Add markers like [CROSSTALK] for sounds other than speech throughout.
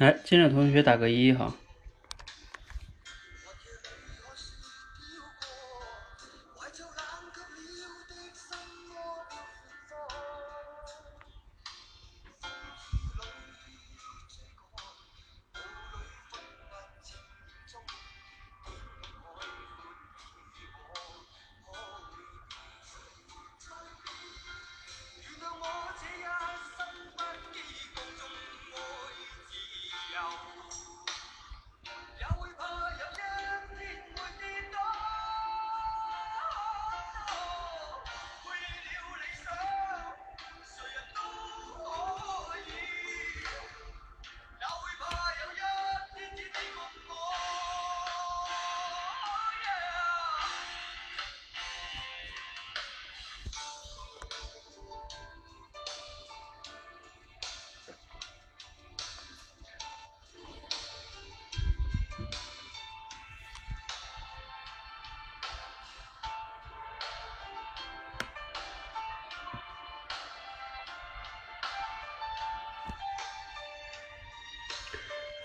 来，进来的同学打个一哈。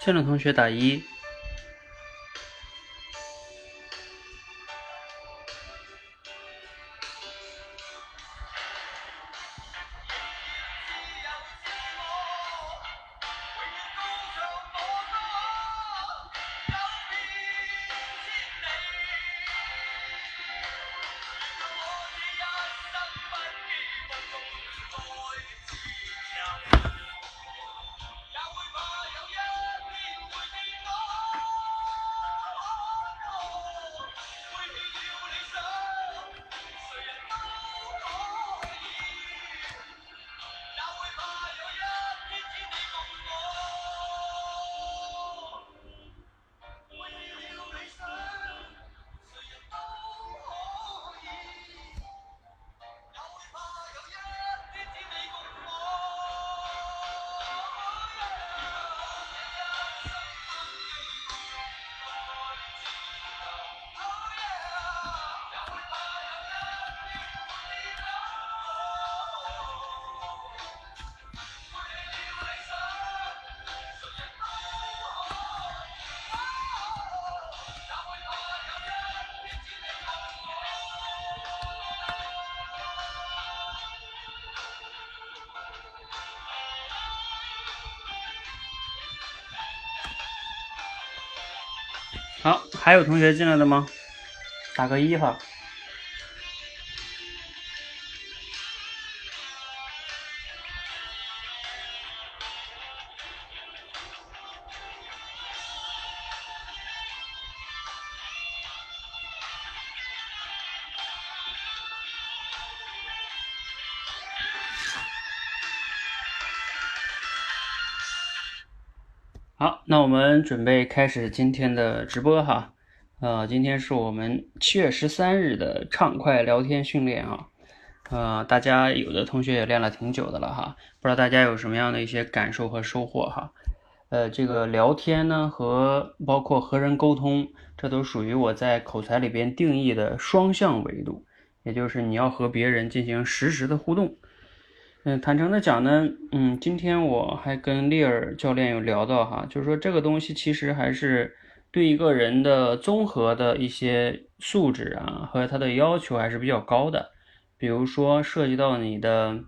进来的同学打一。好，还有同学进来的吗？打个一哈。我们准备开始今天的直播哈。呃，今天是我们七月十三日的畅快聊天训练啊。呃，大家有的同学也练了挺久的了哈，不知道大家有什么样的一些感受和收获哈。呃，这个聊天呢和包括和人沟通，这都属于我在口才里边定义的双向维度，也就是你要和别人进行实时的互动。嗯，坦诚的讲呢，嗯，今天我还跟利尔教练有聊到哈，就是说这个东西其实还是对一个人的综合的一些素质啊和他的要求还是比较高的，比如说涉及到你的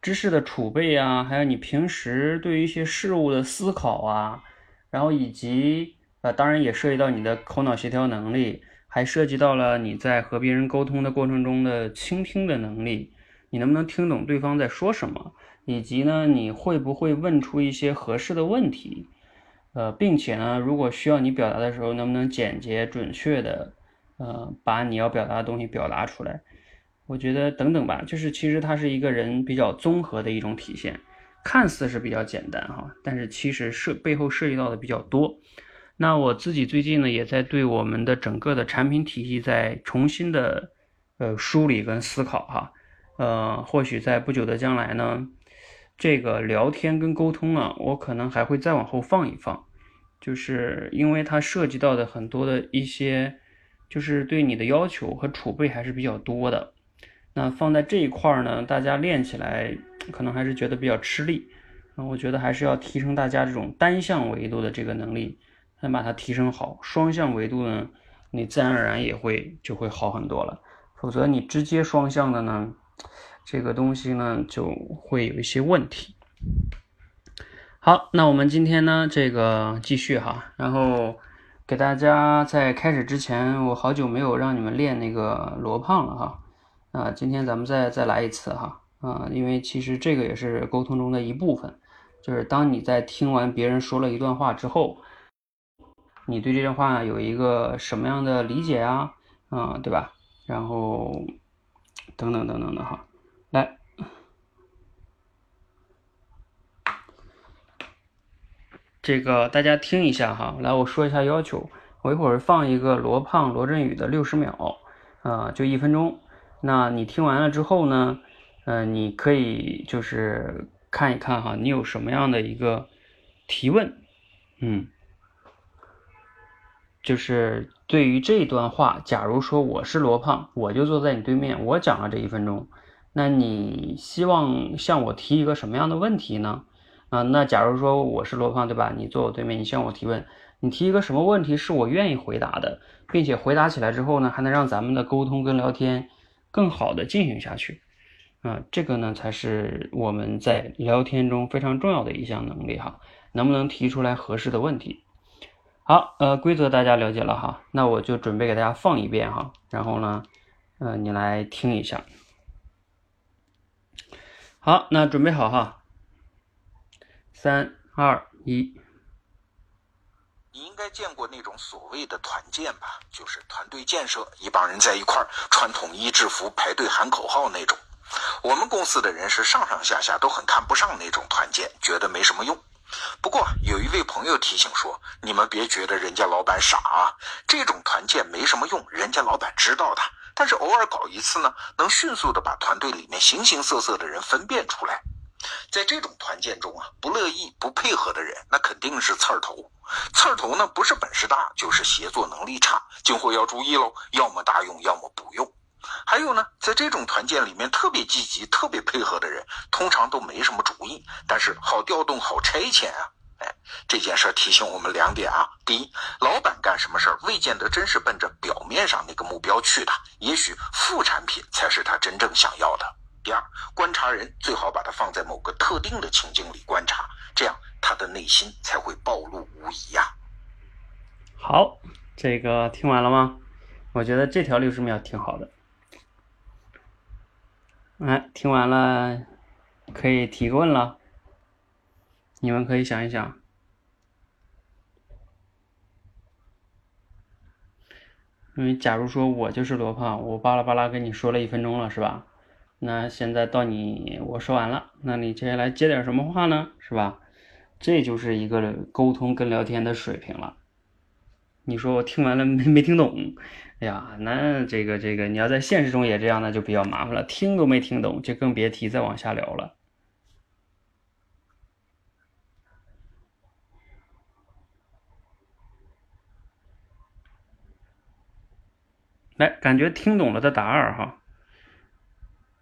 知识的储备啊，还有你平时对于一些事物的思考啊，然后以及呃，当然也涉及到你的口脑协调能力，还涉及到了你在和别人沟通的过程中的倾听的能力。你能不能听懂对方在说什么，以及呢，你会不会问出一些合适的问题？呃，并且呢，如果需要你表达的时候，能不能简洁准确的，呃，把你要表达的东西表达出来？我觉得等等吧，就是其实它是一个人比较综合的一种体现，看似是比较简单哈，但是其实涉背后涉及到的比较多。那我自己最近呢，也在对我们的整个的产品体系在重新的呃梳理跟思考哈。呃，或许在不久的将来呢，这个聊天跟沟通啊，我可能还会再往后放一放，就是因为它涉及到的很多的一些，就是对你的要求和储备还是比较多的。那放在这一块儿呢，大家练起来可能还是觉得比较吃力，我觉得还是要提升大家这种单向维度的这个能力，先把它提升好。双向维度呢，你自然而然也会就会好很多了。否则你直接双向的呢，这个东西呢就会有一些问题。好，那我们今天呢这个继续哈，然后给大家在开始之前，我好久没有让你们练那个罗胖了哈，啊，今天咱们再再来一次哈，啊，因为其实这个也是沟通中的一部分。就是当你在听完别人说了一段话之后，你对这段话有一个什么样的理解啊？啊，对吧？然后等等等等的哈，来，这个大家听一下哈，来我说一下要求，我一会儿放一个罗胖罗振宇的六十秒，啊，就一分钟。那你听完了之后呢，嗯，你可以就是。看一看哈，你有什么样的一个提问？嗯，就是对于这段话，假如说我是罗胖，我就坐在你对面，我讲了这一分钟，那你希望向我提一个什么样的问题呢？啊，那假如说我是罗胖，对吧？你坐我对面，你向我提问，你提一个什么问题是我愿意回答的，并且回答起来之后呢，还能让咱们的沟通跟聊天更好的进行下去。啊，这个呢才是我们在聊天中非常重要的一项能力哈，能不能提出来合适的问题？好，呃，规则大家了解了哈，那我就准备给大家放一遍哈，然后呢，呃，你来听一下。好，那准备好哈，三二一。你应该见过那种所谓的团建吧？就是团队建设，一帮人在一块儿穿统一制服排队喊口号那种。我们公司的人是上上下下都很看不上那种团建，觉得没什么用。不过有一位朋友提醒说：“你们别觉得人家老板傻啊，这种团建没什么用，人家老板知道的。但是偶尔搞一次呢，能迅速的把团队里面形形色色的人分辨出来。在这种团建中啊，不乐意、不配合的人，那肯定是刺儿头。刺儿头呢，不是本事大，就是协作能力差。今后要注意喽，要么大用，要么不用。”还有呢，在这种团建里面，特别积极、特别配合的人，通常都没什么主意，但是好调动、好差遣啊！哎，这件事提醒我们两点啊：第一，老板干什么事儿，未见得真是奔着表面上那个目标去的，也许副产品才是他真正想要的；第二，观察人最好把他放在某个特定的情境里观察，这样他的内心才会暴露无遗呀。好，这个听完了吗？我觉得这条六十秒挺好的。哎，听完了，可以提问了。你们可以想一想，因为假如说我就是罗胖，我巴拉巴拉跟你说了一分钟了，是吧？那现在到你，我说完了，那你接下来接点什么话呢？是吧？这就是一个沟通跟聊天的水平了。你说我听完了没 [LAUGHS] 没听懂？哎呀，那这个这个你要在现实中也这样，那就比较麻烦了，听都没听懂，就更别提再往下聊了。来，感觉听懂了的打二哈，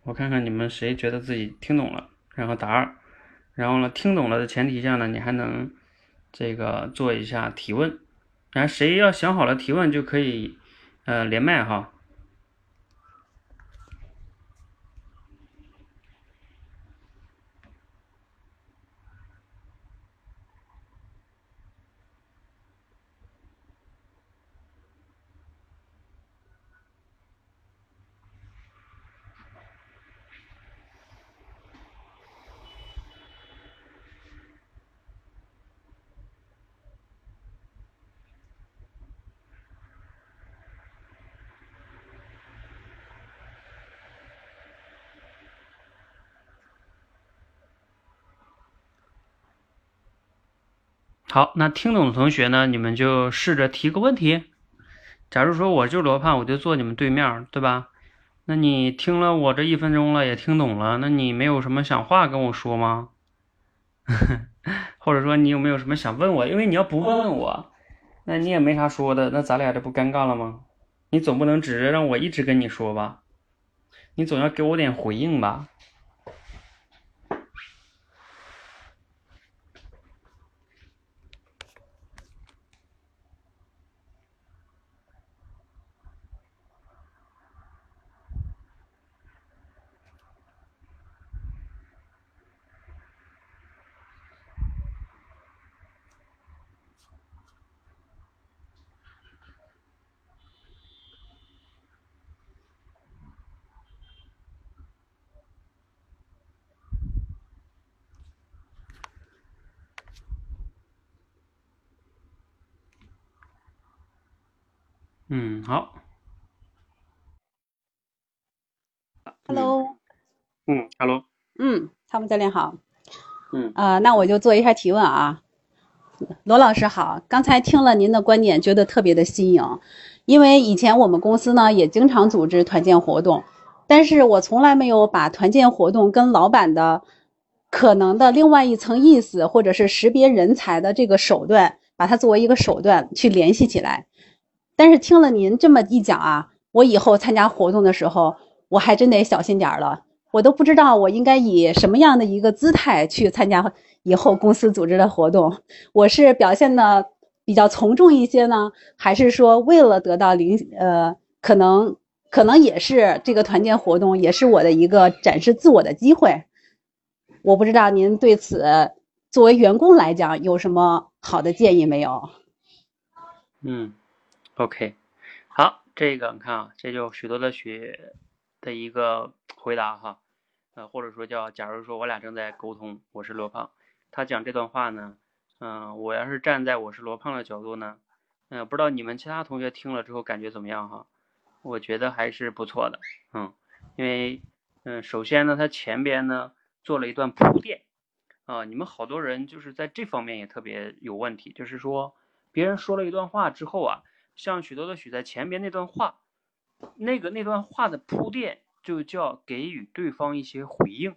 我看看你们谁觉得自己听懂了，然后打二，然后呢，听懂了的前提下呢，你还能这个做一下提问，然后谁要想好了提问就可以。呃，连麦哈。好，那听懂的同学呢？你们就试着提个问题。假如说我就罗胖，我就坐你们对面，对吧？那你听了我这一分钟了，也听懂了，那你没有什么想话跟我说吗？[LAUGHS] 或者说你有没有什么想问我？因为你要不问我，那你也没啥说的，那咱俩这不尴尬了吗？你总不能指着让我一直跟你说吧？你总要给我点回应吧？嗯，好。Hello，嗯，Hello。嗯，汤姆教练好。嗯呃，那我就做一下提问啊。罗老师好，刚才听了您的观点，觉得特别的新颖。因为以前我们公司呢也经常组织团建活动，但是我从来没有把团建活动跟老板的可能的另外一层意思，或者是识别人才的这个手段，把它作为一个手段去联系起来。但是听了您这么一讲啊，我以后参加活动的时候，我还真得小心点儿了。我都不知道我应该以什么样的一个姿态去参加以后公司组织的活动。我是表现的比较从众一些呢，还是说为了得到领呃，可能可能也是这个团建活动也是我的一个展示自我的机会。我不知道您对此作为员工来讲有什么好的建议没有？嗯，OK，好，这个你看啊，这就许多的学的一个回答哈，呃，或者说叫，假如说我俩正在沟通，我是罗胖，他讲这段话呢，嗯、我要是站在我是罗胖的角度呢，嗯、不知道你们其他同学听了之后感觉怎么样哈？我觉得还是不错的，嗯，因为，嗯、首先呢，他前边呢做了一段铺垫，啊，你们好多人就是在这方面也特别有问题，就是说别人说了一段话之后啊，像许多的许在前边那段话，那个那段话的铺垫就叫给予对方一些回应。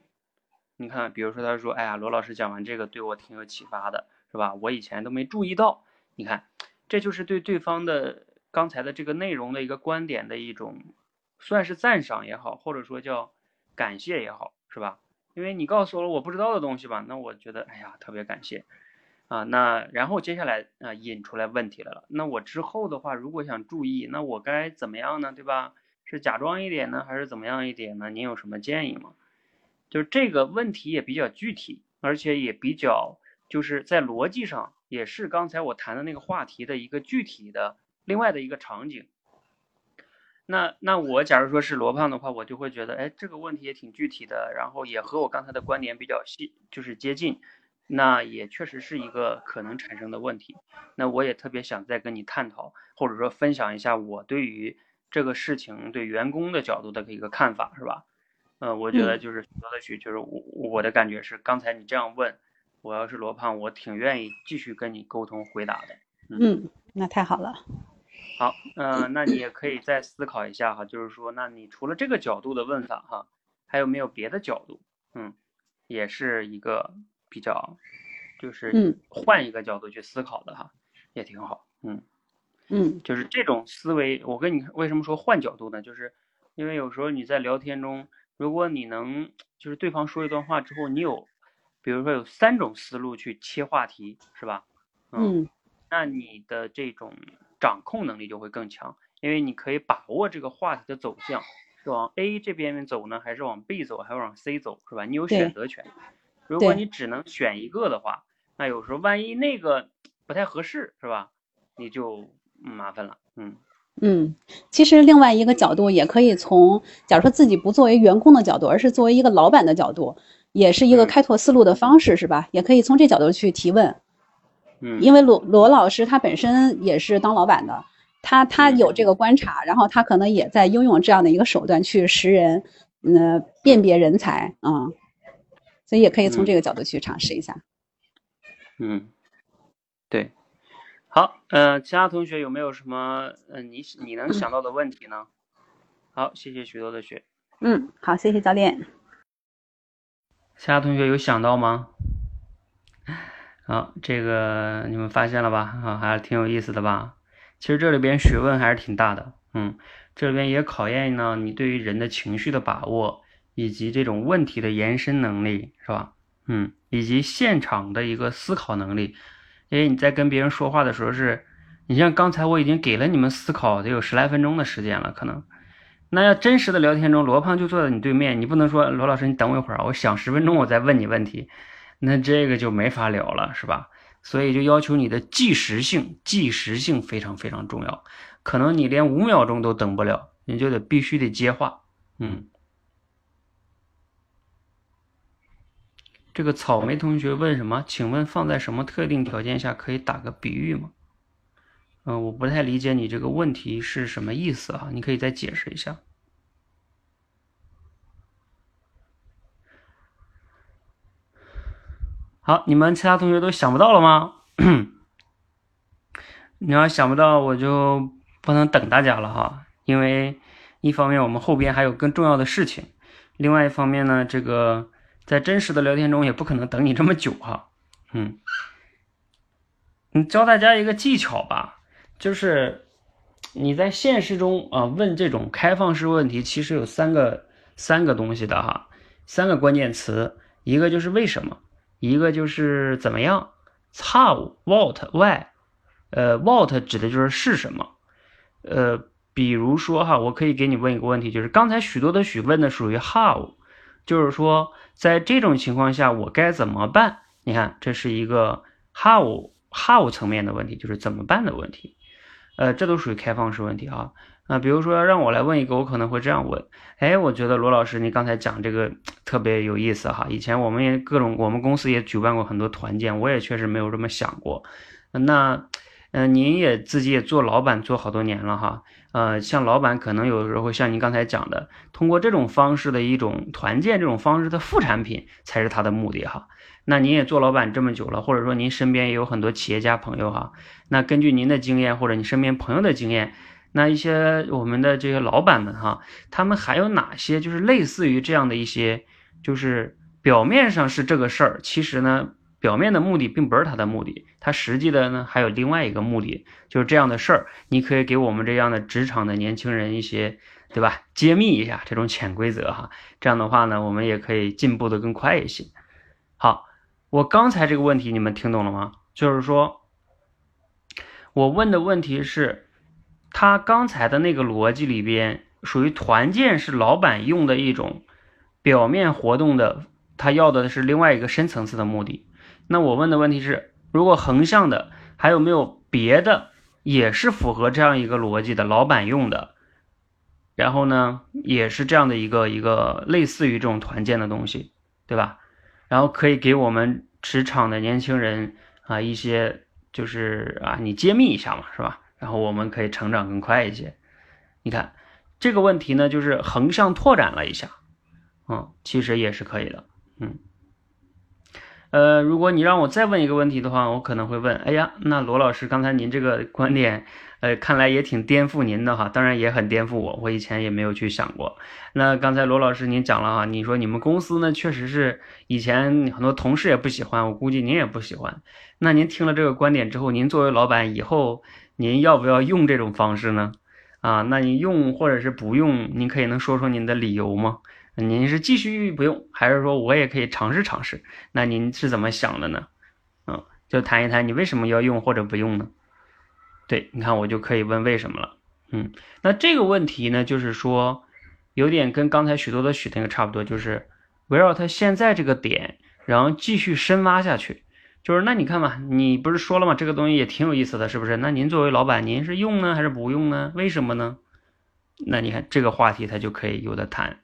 你看，比如说他说：“哎呀，罗老师讲完这个对我挺有启发的，是吧？我以前都没注意到。”你看，这就是对对方的刚才的这个内容的一个观点的一种，算是赞赏也好，或者说叫感谢也好，是吧？因为你告诉我了我不知道的东西吧，那我觉得哎呀特别感谢啊。那然后接下来啊引出来问题来了，那我之后的话如果想注意，那我该怎么样呢？对吧？是假装一点呢，还是怎么样一点呢？您有什么建议吗？就是这个问题也比较具体，而且也比较就是在逻辑上也是刚才我谈的那个话题的一个具体的另外的一个场景。那那我假如说是罗胖的话，我就会觉得，哎，这个问题也挺具体的，然后也和我刚才的观点比较细，就是接近，那也确实是一个可能产生的问题。那我也特别想再跟你探讨，或者说分享一下我对于这个事情对员工的角度的一个看法，是吧？呃，我觉得就是说的许，就是我我的感觉是，刚才你这样问，我要是罗胖，我挺愿意继续跟你沟通回答的。嗯，那太好了。好，嗯、那你也可以再思考一下哈，就是说，那你除了这个角度的问法哈，还有没有别的角度？嗯，也是一个比较，就是嗯换一个角度去思考的哈，也挺好。嗯，嗯就是这种思维，我跟你为什么说换角度呢？就是因为有时候你在聊天中，如果你能就是对方说一段话之后，你有，比如说有三种思路去切话题，是吧？嗯那你的这种掌控能力就会更强，因为你可以把握这个话题的走向，是往 A 这边走呢，还是往 B 走，还是往 C 走，是吧？你有选择权。如果你只能选一个的话，那有时候万一那个不太合适，是吧？你就嗯麻烦了，嗯。嗯，其实另外一个角度也可以从，假如说自己不作为员工的角度，而是作为一个老板的角度，也是一个嗯。开拓思路的方式，是吧？也可以从这角度去提问。嗯，因为罗罗老师他本身也是当老板的，他他嗯。有这个观察，然后他可能也在应用这样的一个手段去识人，嗯、辨别人才啊、嗯，所以也可以从嗯。这个角度去尝试一下。嗯，对，好，呃，其他同学有没有什么呃你你能想到的问题呢？好，谢谢许多的雪。嗯，好，谢谢教练。其他同学有想到吗？[LAUGHS] 好，这个你们发现了吧？啊，还是挺有意思的吧？其实这里边学问还是挺大的，嗯，这里边也考验呢你对于人的情绪的把握，以及这种问题的延伸能力，是吧？嗯，以及现场的一个思考能力。因为你在跟别人说话的时候是，你像刚才我已经给了你们思考得有十来分钟的时间了，可能。那要真实的聊天中，罗胖就坐在你对面，你不能说罗老师你等我一会儿，我想十分钟我再问你问题，那这个就没法聊了，是吧？所以就要求你的即时性，即时性非常非常重要。可能你连五秒钟都等不了，你就得必须得接话。嗯，这个草莓同学问什么？请问放在什么特定条件下可以打个比喻吗？嗯，我不太理解你这个问题是什么意思啊？你可以再解释一下。好，你们其他同学都想不到了吗？你要想不到，我就不能等大家了哈。因为一方面我们后边还有更重要的事情，另外一方面呢，这个在真实的聊天中也不可能等你这么久哈。嗯，你教大家一个技巧吧。就是你在现实中啊问这种开放式问题，其实有三个三个东西的哈，三个关键词，一个就是为什么，一个就是怎么样，how what why，呃 what 指的就是是什么，呃比如说哈，我可以给你问一个问题，就是刚才许多的许问的属于 how，就是说在这种情况下我该怎么办？你看这是一个 how how 层面的问题，就是怎么办的问题。呃，这都属于开放式问题啊。那比如说让我来问一个，我可能会这样问：哎，我觉得罗老师你刚才讲这个特别有意思哈。以前我们也各种，我们公司也举办过很多团建，我也确实没有这么想过。那，嗯，您也自己也做老板做好多年了哈。呃，像老板可能有时候像您刚才讲的，通过这种方式的一种团建这种方式的副产品才是他的目的哈。那您也做老板这么久了，或者说您身边也有很多企业家朋友哈。那根据您的经验或者你身边朋友的经验，那一些我们的这些老板们哈，他们还有哪些就是类似于这样的一些，就是表面上是这个事儿，其实呢，表面的目的并不是他的目的，他实际的呢还有另外一个目的，就是这样的事儿，你可以给我们这样的职场的年轻人一些，对吧？揭秘一下这种潜规则哈，这样的话呢，我们也可以进步的更快一些。好。我刚才这个问题你们听懂了吗？就是说，我问的问题是，他刚才的那个逻辑里边属于团建是老板用的一种表面活动的，他要的是另外一个深层次的目的。那我问的问题是，如果横向的还有没有别的也是符合这样一个逻辑的老板用的，然后呢也是这样的一个一个类似于这种团建的东西，对吧？然后可以给我们职场的年轻人啊一些就是啊你揭秘一下嘛是吧？然后我们可以成长更快一些。你看这个问题呢，就是横向拓展了一下，嗯，其实也是可以的，嗯。呃，如果你让我再问一个问题的话，我可能会问：哎呀，那罗老师刚才您这个观点。呃，看来也挺颠覆您的哈，当然也很颠覆我，我以前也没有去想过。那刚才罗老师您讲了哈，你说你们公司呢，确实是以前很多同事也不喜欢，我估计您也不喜欢。那您听了这个观点之后，您作为老板以后您要不要用这种方式呢？啊，那你用或者是不用，您可以能说说您的理由吗？您是继续不用，还是说我也可以尝试尝试？那您是怎么想的呢？嗯，就谈一谈你为什么要用或者不用呢？对，你看我就可以问为什么了，嗯，那这个问题呢，就是说有点跟刚才许多的许那个差不多，就是围绕他现在这个点，然后继续深挖下去，就是那你看吧，你不是说了吗？这个东西也挺有意思的，是不是？那您作为老板，您是用呢还是不用呢？为什么呢？那你看这个话题，它就可以有的谈。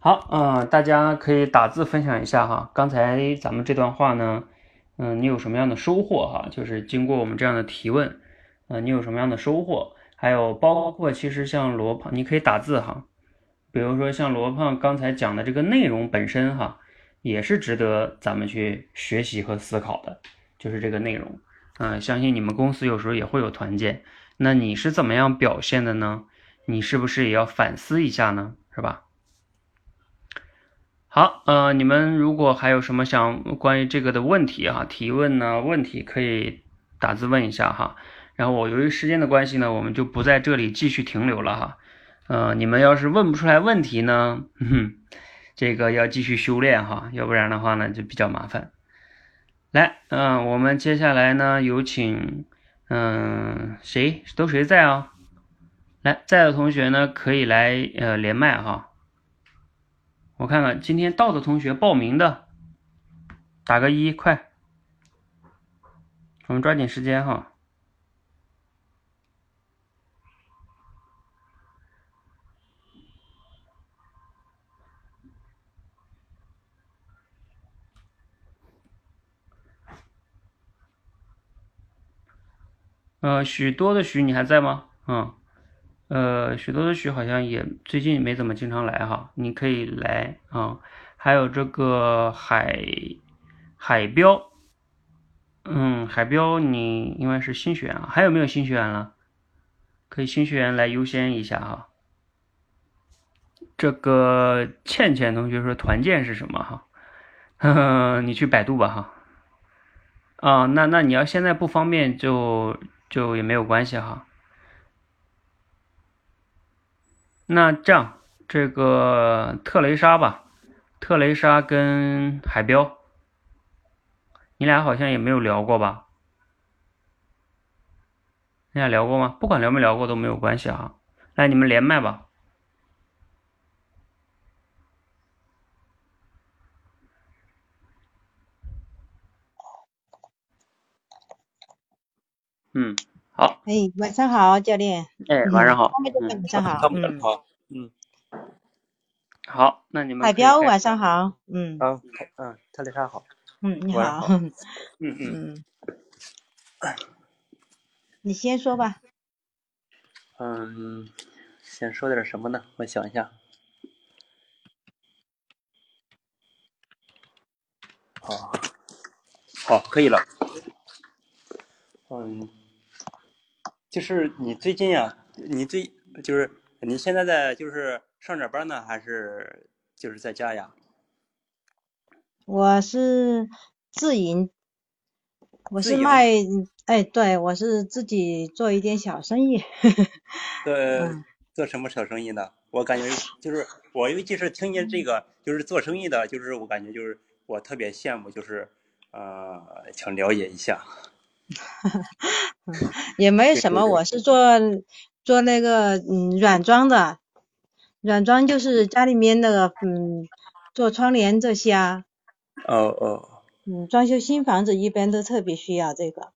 好，嗯，大家可以打字分享一下哈，刚才咱们这段话呢。嗯，你有什么样的收获哈？就是经过我们这样的提问，嗯，你有什么样的收获？还有包括其实像罗胖，你可以打字哈。比如说像罗胖刚才讲的这个内容本身哈，也是值得咱们去学习和思考的。就是这个内容，嗯，相信你们公司有时候也会有团建，那你是怎么样表现的呢？你是不是也要反思一下呢？是吧？好，呃，你们如果还有什么想关于这个的问题哈，提问呢？问题可以打字问一下哈。然后我由于时间的关系呢，我们就不在这里继续停留了哈。呃，你们要是问不出来问题呢，哼，[LAUGHS] 这个要继续修炼哈，要不然的话呢就比较麻烦。来，嗯，我们接下来呢有请，嗯，谁都谁在啊？来，在的同学呢可以来呃连麦哈。我看看今天到的同学报名的，打个一，快，我们抓紧时间哈。呃，许多的许你还在吗？嗯，呃，许多的许好像也最近没怎么经常来哈，你可以来啊。还有这个海海标，嗯，海标你应该是新学员啊，还有没有新学员了？可以新学员来优先一下哈。这个倩倩同学说团建是什么哈？呵呵，你去百度吧哈。啊，那那你要现在不方便就就也没有关系哈。那这样，这个特雷莎吧，特雷莎跟海标，你俩好像也没有聊过吧？你俩聊过吗？不管聊没聊过都没有关系啊。来，你们连麦吧。嗯，好。哎，晚上好，教练。哎，晚上好。晚上好。嗯，好。嗯，好，那你们。海彪，晚上好。嗯。啊，嗯，特丽莎好。嗯，你好。嗯嗯。你先说吧。嗯，先说点什么呢？我想一下。好，好，可以了。嗯。就是你最近呀，你最就是你现在在就是上着班呢，还是就是在家呀？我是自营，我是卖，哎，对，我是自己做一点小生意。[LAUGHS] 对，做什么小生意呢？我感觉就是我尤其是听见这个就是做生意的，就是我感觉就是我特别羡慕，就是呃，想了解一下。[LAUGHS] 也没什么，我是做做那个嗯软装的，软装就是家里面那个嗯做窗帘这些啊。哦哦。嗯，装修新房子一般都特别需要这个。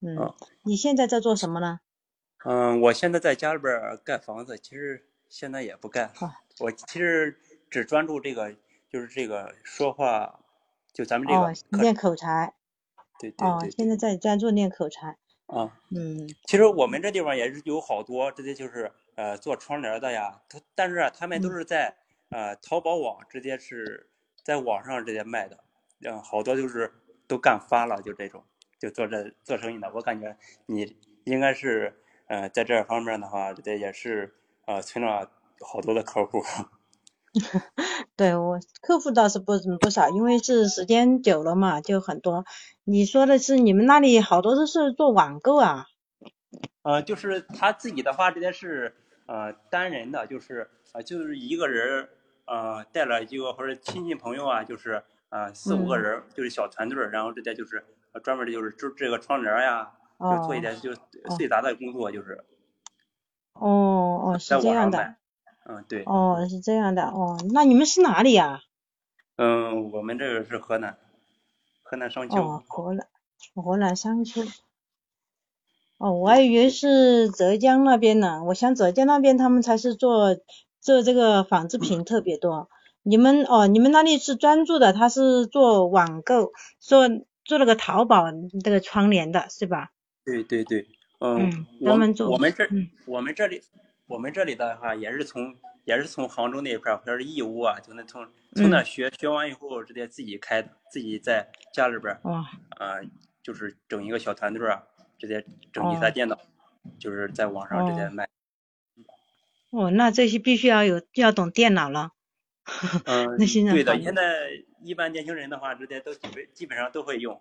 嗯。你现在在做什么呢？嗯，我现在在家里边盖房子，其实现在也不干。我其实只专注这个，就是这个说话，就咱们这个练口才。对对对。哦，现在在专注练口才。啊，嗯，其实我们这地方也是有好多，这些就是呃做窗帘的呀，他但是啊，他们都是在呃淘宝网直接是在网上直接卖的，嗯，好多就是都干发了，就这种就做这做生意的，我感觉你应该是呃在这方面的话，这也是呃存了好多的客户。[LAUGHS] 对我客户倒是不不少，因为是时间久了嘛，就很多。你说的是你们那里好多都是做网购啊？呃，就是他自己的话，这些是呃单人的，就是呃就是一个人呃带了几个或者亲戚朋友啊，就是呃四五个人，就是小团队，然后这些就是专门的就是就这个窗帘呀，就做一点就碎杂的工作，就是。哦哦，是这样的。嗯，对。哦，是这样的哦，那你们是哪里呀？嗯，我们这个是河南，河南商丘。哦，河南，河南商丘。哦，我还以为是浙江那边呢。我想浙江那边他们才是做做这个纺织品特别多。你们哦，你们那里是专注的，他是做网购，做做那个淘宝这个窗帘的是吧？对对对，嗯，我们我们这我们这里。我们这里的话也是从也是从杭州那一块儿或者是义乌啊，就那从从那学学完以后直接自己开，自己在家里边儿啊，就是整一个小团队啊，直接整一台电脑，就是在网上直接卖。哦，那这些必须要有要懂电脑了。嗯，[LAUGHS] 那现在对的，现在一般年轻人的话，直接都基本基本上都会用。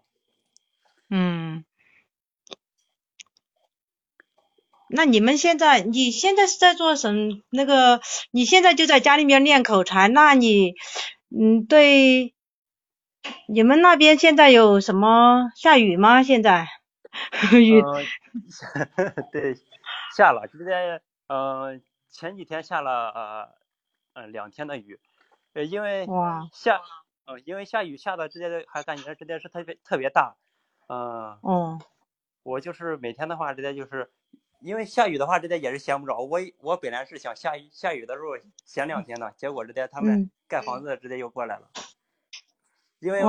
嗯。那你们现在，你现在是在做什么？那个，你现在就在家里面练口才。那你，嗯，对，你们那边现在有什么下雨吗？现在雨？[LAUGHS] 对，下了，直接，呃，前几天下了呃，呃，两天的雨，呃，因为下，呃，因为下雨下的直接还感觉直接是特别特别大，嗯。哦。我就是每天的话，直接就是。因为下雨的话，这边也是闲不着。我我本来是想下雨下雨的时候闲两天的，结果这边他们盖房子直接又过来了。因为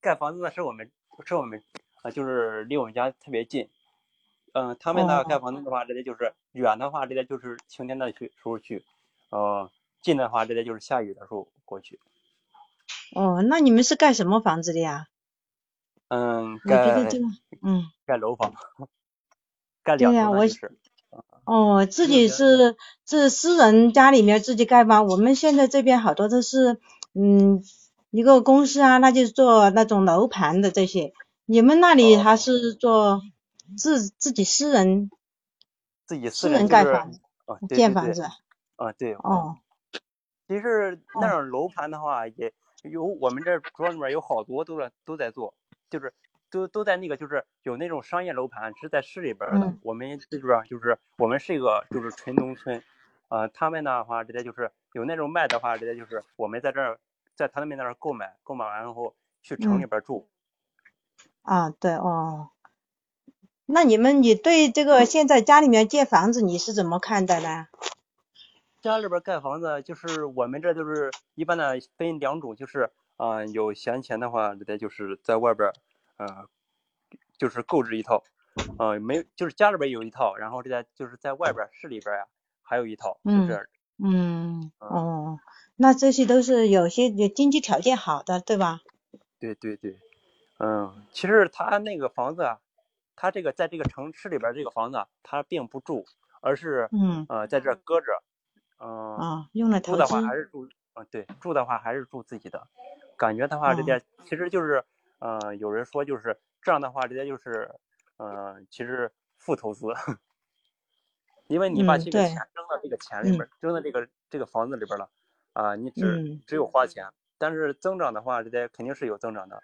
盖房子的是我们是我们啊，就是离我们家特别近。嗯，他们那哦盖房子的话，直接就是远的话，直接就是晴天的去时候去，呃，近的话直接就是下雨的时候过去。哦，那你们是盖什么房子的呀？嗯，盖这个，嗯，盖楼房，盖对呀我两层的就是。哦，自己是是私人家里面自己盖吗？我们现在这边好多都是，嗯，一个公司啊，那就是做那种楼盘的这些。你们那里还是做自自己私人自己私人就是人盖房子啊，对对对建房子？啊，对。哦，其实那哦种楼盘的话，也有我们这庄里面有好多都在都在做，就是都都在那个就是有那种商业楼盘是在市里边儿的。嗯我们这边儿就是我们是一个就是纯农村，呃，他们的话直接就是有那种卖的话，直接就是我们在这儿在他们那儿购买，购买完后去城里嗯边儿住。啊，对哦。那你们，你对这个现在家里面建房子你是怎么看的呢？家里边儿盖房子，就是我们这就是一般的分两种，就是啊、呃有闲钱的话，直接就是在外边儿，呃，就是购置一套，呃，没有就是家里边有一套，然后这在就是在外边市里边儿呀还有一套，就嗯这样。嗯，哦，那这些都是有些有经济条件好的，对吧？对对对，嗯，其实他那个房子啊，他这个在这个城市里边这个房子啊，他并不住，而是嗯呃在这搁着，嗯、啊，用来投资住的话。还是住，啊、对，住的话还是住自己的。感觉的话，这哦边其实就是，呃，有人说就是这样的话，直接就是，呃，其实负投资，[LAUGHS] 因为你把这个钱扔到这个钱里边儿，扔到这个这个房子里边了，啊、你只、嗯。只有花钱，但是增长的话，这边肯定是有增长的，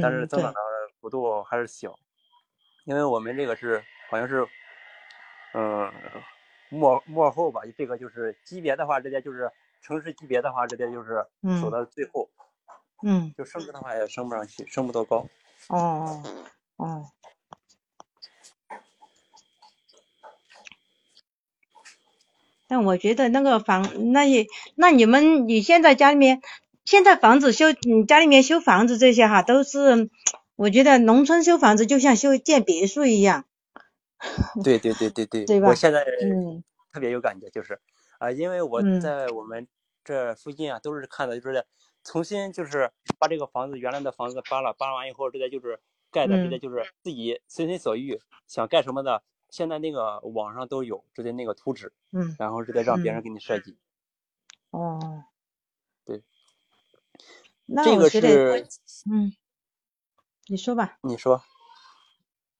但是增长的幅度还是小，因为我们这个是好像是，嗯、末末后吧，这个就是级别的话，直接就是城市级别的话，直接就是走嗯到最后，嗯，就升值的话也升不上去，升不多高。哦哦。但我觉得那个房，那也，那你们你现在家里面，现在房子修，你家里面修房子这些哈，都是，我觉得农村修房子就像修建别墅一样，对对对对对，对吧我现在嗯特别有感觉，就是啊、因为我嗯在我们这附近啊，都是看的，就是重新就是把这个房子原来的房子扒了，扒完以后，直接就是盖的，直接嗯。就是自己随心所欲，想盖什么的，现在那个网上都有，直接那个图纸，嗯，然后直接让别人嗯。给你设计。哦，对，那这个是嗯，你说吧，你说，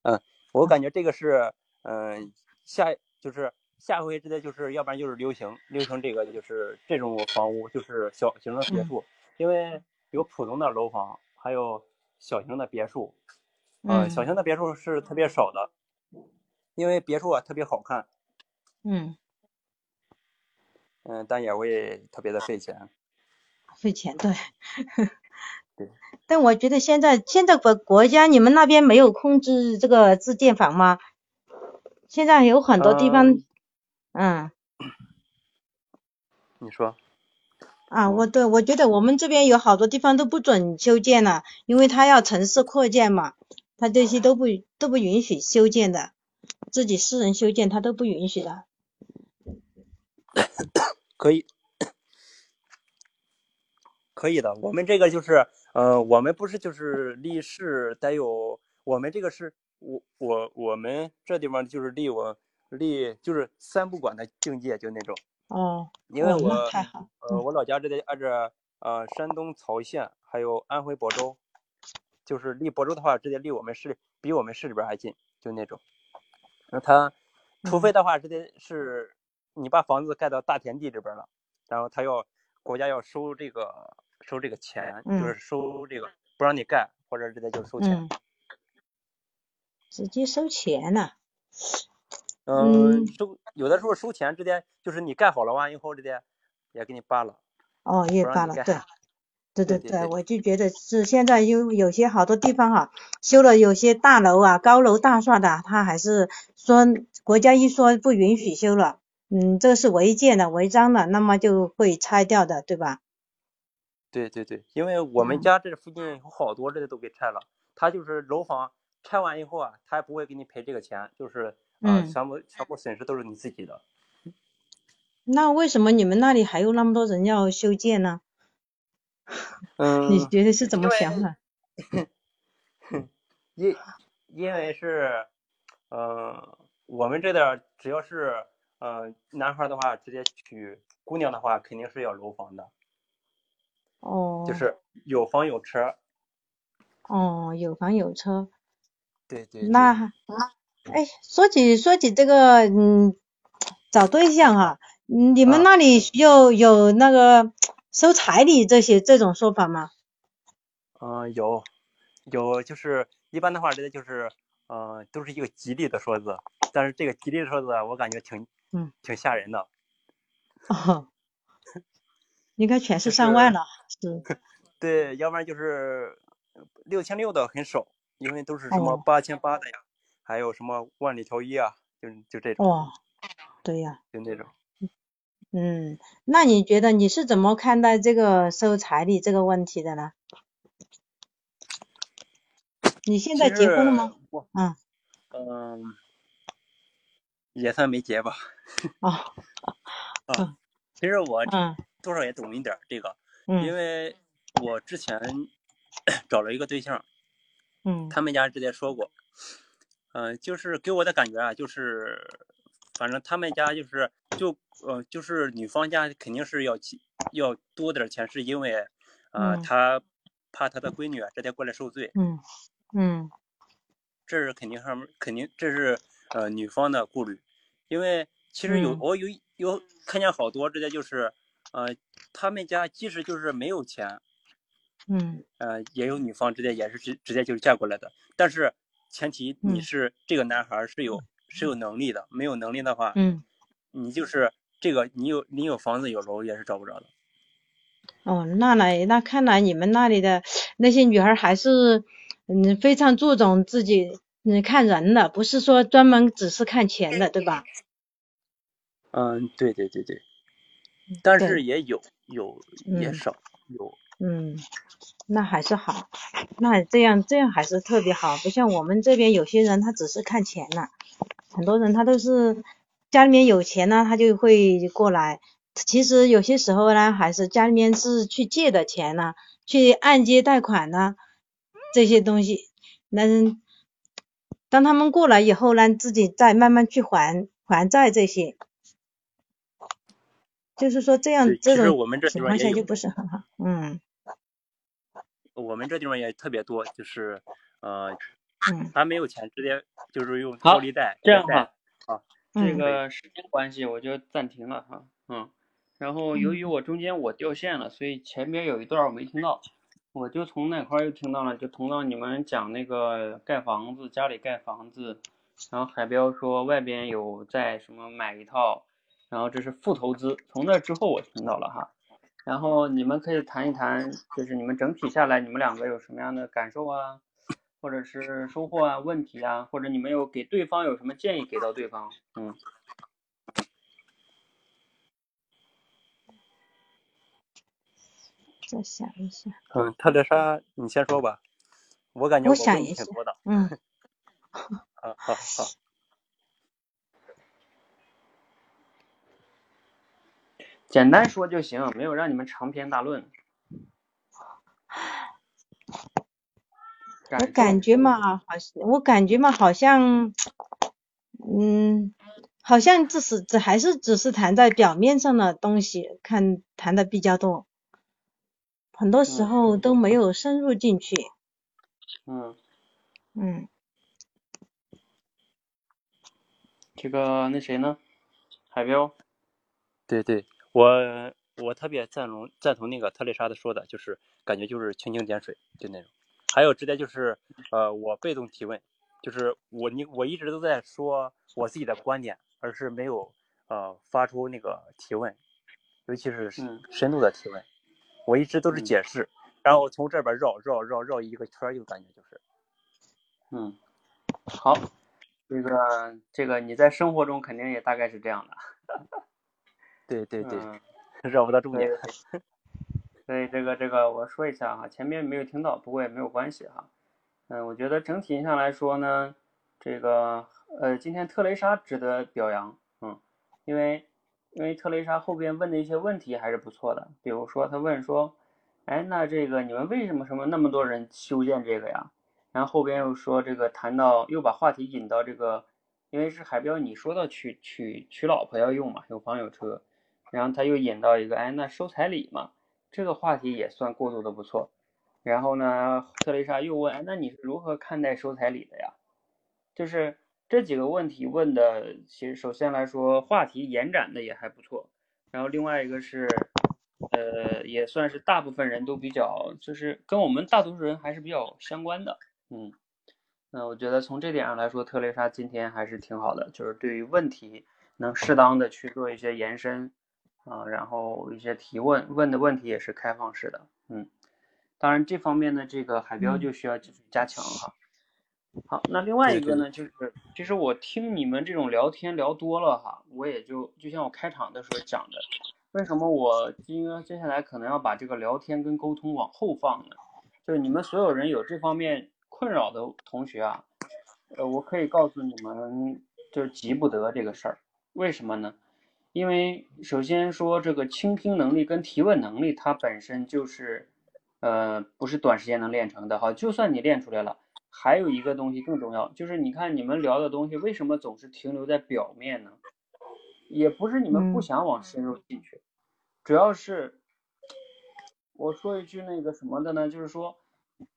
嗯，我感觉这个是，嗯、下就是下回直接就是，要不然就是流行流行这个就是这种房屋，就是小型的别嗯。墅，因为有普通的楼房，还有小型的别墅，呃，小嗯型的别墅是特别少的，因为别墅啊特别好看，嗯，嗯、但也会特别的费钱。费钱对。[LAUGHS] 对。但我觉得现在现在国国家你们那边没有控制这个自建房吗？现在有很多地方，嗯你说，啊，我对我觉得我们这边有好多地方都不准修建了，因为它要城市扩建嘛，它这些都不都不允许修建的，自己私人修建它都不允许的。[COUGHS] 可以，可以的。我们这个就是，呃，我们不是就是立市得有，我们这个是，我我我们这地方就是立我立就是三不管的境界，就那种。哦，因为我太好，呃，我老家这得挨着呃山东曹县，还有安徽亳州，就是离亳州的话，直接离我们市比我们市里边还近，就那种。那他除非的话，直接是你把房子盖到大田地这边了，然后他要国家要收这个收这个钱，就是嗯。收这个不让你盖，或者直接就收钱。嗯，直接收钱了，嗯，嗯收有的时候收钱直接就是你盖好了完以后，直接也给你扒了。哦，也扒了，对，对对对我就觉得是现在有有些好多地方哈，修了有些大楼啊、高楼大厦的，他还是说国家一说不允许修了，嗯，这是违建的、违章的，那么就会拆掉的，对吧？对对对，因为我们嗯家这附近有好多这都给拆了，它就是楼房拆完以后啊，他也不会给你赔这个钱，就是呃，嗯全部全部损失都是你自己的。那为什么你们那里还有那么多人要修建呢？[LAUGHS] 嗯你觉得是怎么想的？[LAUGHS] 因因为是，呃，我们这点儿只要是呃男孩儿的话，直接娶姑娘的话，肯定是要楼房的，哦，就是有房有车。哦，有房有车。对对对。那，哎，说起说起这个，嗯，找对象哈，嗯你们啊那里有有那个收彩礼这些这种说法吗？嗯、有有，就是一般的话，这个就是呃，都是一个吉利的数字，但是这个吉利的数字啊，我感觉挺嗯挺吓人的。哦，[LAUGHS] 应该全是上万了，是。[LAUGHS] 对，要不然就是六千六的很少，因为都是什么哦八千八的呀，还有什么万里挑一啊，就就这种，哦，对呀，就那种。嗯，那你觉得你是怎么看待这个收彩礼这个问题的呢？你现在结婚了吗？我嗯，嗯，也算没结吧。哦，啊，其实我嗯多少也懂一点这个，嗯因为我之前 [COUGHS] 找了一个对象，嗯他们家直接说过，嗯、就是给我的感觉啊，就是反正他们家就是就呃就是女方家肯定是要起要多点儿钱，是因为呃嗯。他怕他的闺女啊直接过来受罪，嗯嗯。这是肯定上面肯定这是呃女方的顾虑，因为其实有、嗯。我有有看见好多直接就是呃他们家即使就是没有钱，嗯。呃也有女方直接也是直直接就是嫁过来的，但是前提你嗯是这个男孩是有是有能力的，没有能力的话，嗯，你就是这个你有你有房子有楼也是找不着的。哦，那来那看来你们那里的那些女孩还是嗯非常注重自己嗯看人的，不是说专门只是看钱的，对吧？嗯，对对对对，但是也有有也嗯。少有，嗯，那还是好，那这样这样还是特别好，不像我们这边有些人他只是看钱呐，很多人他都是家里面有钱呢，他就会过来。其实有些时候呢，还是家里面是去借的钱呐，去按揭贷款呐，这些东西，那当他们过来以后呢，自己再慢慢去还还债这些。就是说这样这种情况下就不是很好，嗯我们这地方也特别多，就是呃嗯。他没有钱，直接就是用高利贷这样借贷哈，啊，这嗯。个时间关系我就暂停了哈，嗯，然后由于我中间我掉线了，所以前边有一段我没听到，我就从那块儿又听到了，就听到你们讲那个盖房子，家里盖房子，然后海彪说外边有在什么买一套，然后这是负投资，从那之后我听到了哈，然后你们可以谈一谈，就是你们整体下来你们两个有什么样的感受啊，或者是收获啊、问题啊，或者你们有给对方有什么建议给到对方，嗯。再想一下，嗯，特蕾莎，你先说吧，我感觉我我问想一下题挺多的，嗯。[LAUGHS] 啊，好好，简单说就行，没有让你们长篇大论。我感觉嘛，好像我感觉嘛，好像，嗯，好像只是只还是只是谈在表面上的东西，看谈的比较多，很多时嗯候都没有深入进去。嗯，嗯，这个那谁呢？海彪，对对，我我特别赞同赞同那个特蕾莎的说的，就是感觉就是蜻蜓点水，就那种。还有直接就是呃，我被动提问，就是我你我一直都在说我自己的观点，而是没有呃发出那个提问，尤其是嗯深度的提问，我一直都是嗯解释，然后从这边绕绕绕绕一个圈儿，就感觉就是。嗯，好，这个这个你在生活中肯定也大概是这样的。对对对，嗯，绕不到重点。[LAUGHS] 所以这个这个我说一下哈，前面没有听到，不过也没有关系哈。嗯，我觉得整体上来说呢，这个呃，今天特蕾莎值得表扬，嗯，因为因为特蕾莎后边问的一些问题还是不错的，比如说他问说，哎，那这个你们为什么什么那么多人修建这个呀？然后后边又说这个谈到又把话题引到这个，因为是海标你说到娶娶娶老婆要用嘛，有房有车，然后他又引到一个，哎，那收彩礼嘛，这个话题也算过渡的不错。然后呢，特蕾莎又问，哎，那你是如何看待收彩礼的呀？就是这几个问题问的，其实首先来说话题延展的也还不错，然后另外一个是，呃，也算是大部分人都比较，就是跟我们大多数人还是比较相关的，嗯，那我觉得从这点上来说，特蕾莎今天还是挺好的，就是对于问题能适当的去做一些延伸，啊，然后一些提问，问的问题也是开放式的，嗯。当然，这方面的这个海标就需要继续加强哈。好，那另外一个呢，就是其实我听你们这种聊天聊多了哈，我也就就像我开场的时候讲的，为什么我今接下来可能要把这个聊天跟沟通往后放呢？就是你们所有人有这方面困扰的同学啊，呃，我可以告诉你们，就是急不得这个事儿。为什么呢？因为首先说这个倾听能力跟提问能力，它本身就是。呃，不是短时间能练成的哈。就算你练出来了，还有一个东西更重要，就是你看你们聊的东西为什么总是停留在表面呢？也不是你们不想往深入进去，主要是我说一句那个什么的呢，就是说，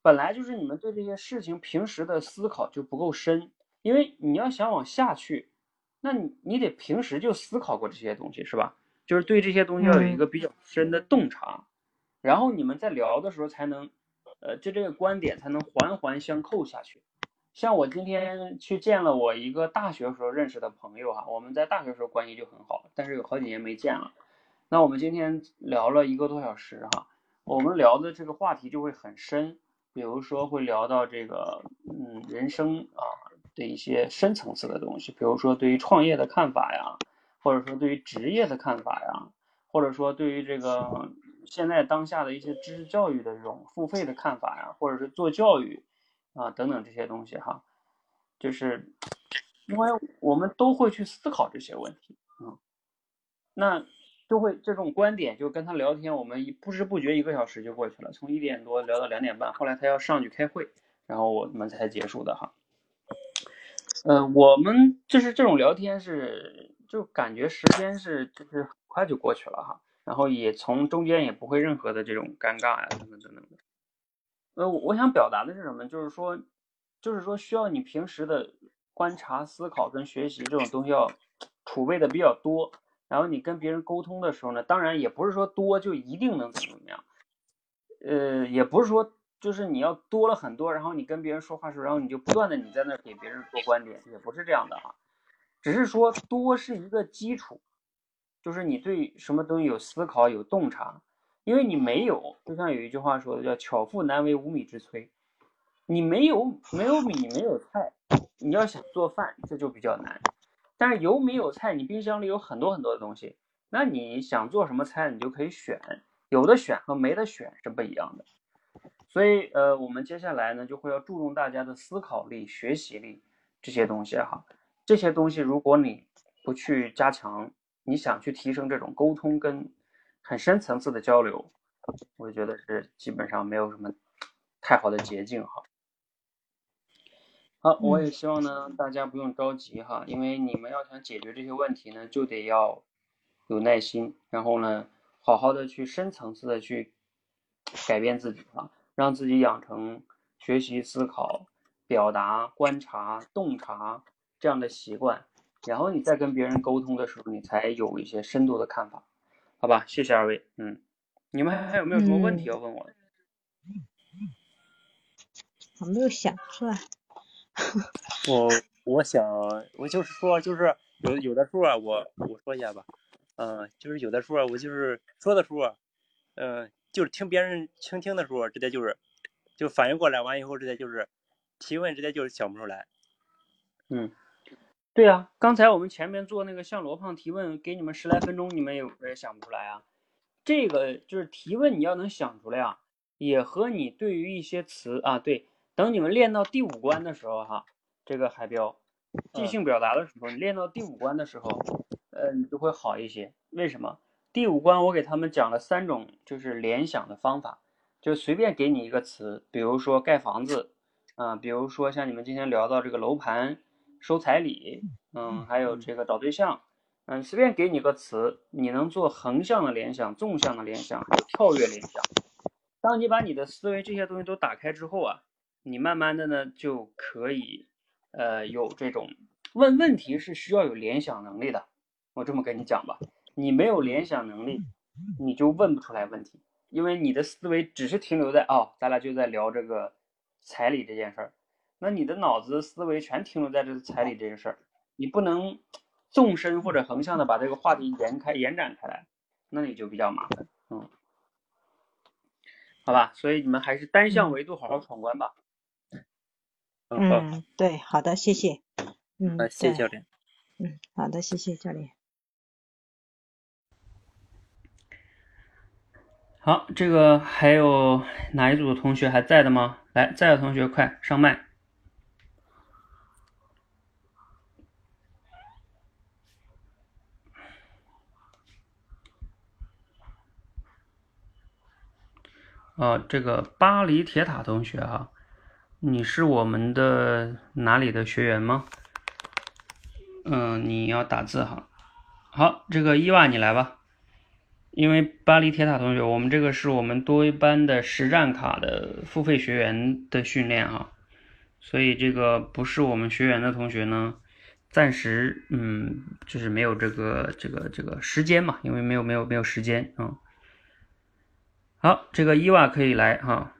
本来就是你们对这些事情平时的思考就不够深，因为你要想往下去，那你你得平时就思考过这些东西是吧？就是对这些东西要有一个比较深的洞察。然后你们在聊的时候才能，呃，就这个观点才能环环相扣下去。像我今天去见了我一个大学时候认识的朋友哈，我们在大学时候关系就很好，但是有好几年没见了。那我们今天聊了一个多小时哈，我们聊的这个话题就会很深，比如说会聊到这个嗯人生啊的一些深层次的东西，比如说对于创业的看法呀，或者说对于职业的看法呀，或者说对于这个。现在当下的一些知识教育的这种付费的看法呀，或者是做教育啊等等这些东西哈，就是因为我们都会去思考这些问题，嗯，那就会这种观点就跟他聊天，我们一不知不觉一个小时就过去了，从一点多聊到两点半，后来他要上去开会，然后我们才结束的哈。嗯，我们就是这种聊天是就感觉时间是就是很快就过去了哈。然后也从中间也不会任何的这种尴尬呀，等等等等的。呃，我想表达的是什么？就是说，就是说需要你平时的观察、思考跟学习这种东西要储备的比较多。然后你跟别人沟通的时候呢，当然也不是说多就一定能怎么怎么样。呃，也不是说就是你要多了很多，然后你跟别人说话时候，然后你就不断的你在那给别人说观点，也不是这样的啊。只是说多是一个基础。就是你对什么东西有思考、有洞察，因为你没有，就像有一句话说的叫“巧妇难为无米之炊”，你没有没有米没有菜，你要想做饭这就比较难。但是有米有菜，你冰箱里有很多很多的东西，那你想做什么菜，你就可以选，有的选和没得选是不一样的。所以呃，我们接下来呢就会要注重大家的思考力、学习力这些东西哈。这些东西如果你不去加强，你想去提升这种沟通跟很深层次的交流，我觉得是基本上没有什么太好的捷径哈。好，我也希望呢大家不用着急哈，因为你们要想解决这些问题呢，就得要有耐心，然后呢好好的去深层次的去改变自己哈，让自己养成学习、思考、表达、观察、洞察这样的习惯。然后你再跟别人沟通的时候，你才有一些深度的看法，好吧？谢谢二位，嗯，你们还有没有什么问题要问我？我没有想出来。[LAUGHS] 我我想，我就是说，就是有有的时候啊，我我说一下吧，嗯，就是有的时候我就是说的时候，嗯，就是听别人倾听的时候，直接就是就反应过来，完以后直接就是提问，直接就是想不出来，嗯。对啊，刚才我们前面做那个向罗胖提问，给你们十来分钟，你们有也想不出来啊。这个就是提问，你要能想出来啊，也和你对于一些词啊，对，等你们练到第五关的时候哈，这个海标即兴表达的时候，你练到第五关的时候，呃，你就会好一些。为什么？第五关我给他们讲了三种就是联想的方法，就随便给你一个词，比如说盖房子，啊，比如说像你们今天聊到这个楼盘、收彩礼，嗯，还有这个找对象，嗯，随便给你个词，你能做横向的联想、纵向的联想，还有跳跃联想。当你把你的思维这些东西都打开之后啊，你慢慢的呢就可以，呃，有这种问问题是需要有联想能力的。我这么跟你讲吧，你没有联想能力，你就问不出来问题，因为你的思维只是停留在哦，咱俩就在聊这个彩礼这件事儿，那你的脑子思维全停留在这个彩礼这件事儿，你不能纵深或者横向的把这个话题延开延展开来，那你就比较麻烦，嗯。好吧，所以你们还是单向维度好好闯关吧。嗯，对，好的，谢谢。嗯，谢谢教练。嗯，好的，谢谢教练。好，这个还有哪一组的同学还在的吗？来，在的同学快上麦。啊，这个巴黎铁塔同学啊，你是我们的哪里的学员吗？嗯，你要打字哈。好，这个伊娃你来吧。因为巴黎铁塔同学，我们这个是我们多一班的实战卡的付费学员的训练哈，所以这个不是我们学员的同学呢，暂时嗯，就是没有这个这个这个时间嘛，因为没有没有没有时间啊。好，这个伊娃可以来哈。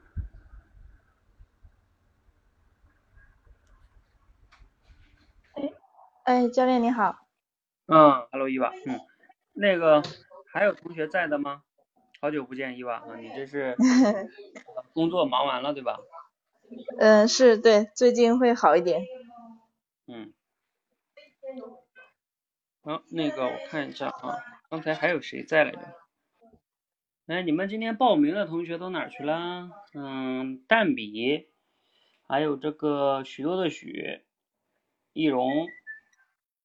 哎，哎，教练你好。嗯，Hello，伊娃。嗯，那个还有同学在的吗？好久不见，伊娃啊，你这是 [LAUGHS] 工作忙完了对吧？嗯，是对，最近会好一点。嗯。好，那个我看一下啊，刚才还有谁在来着？哎，你们今天报名的同学都哪去了？嗯，蛋比，还有这个许多的许，易容，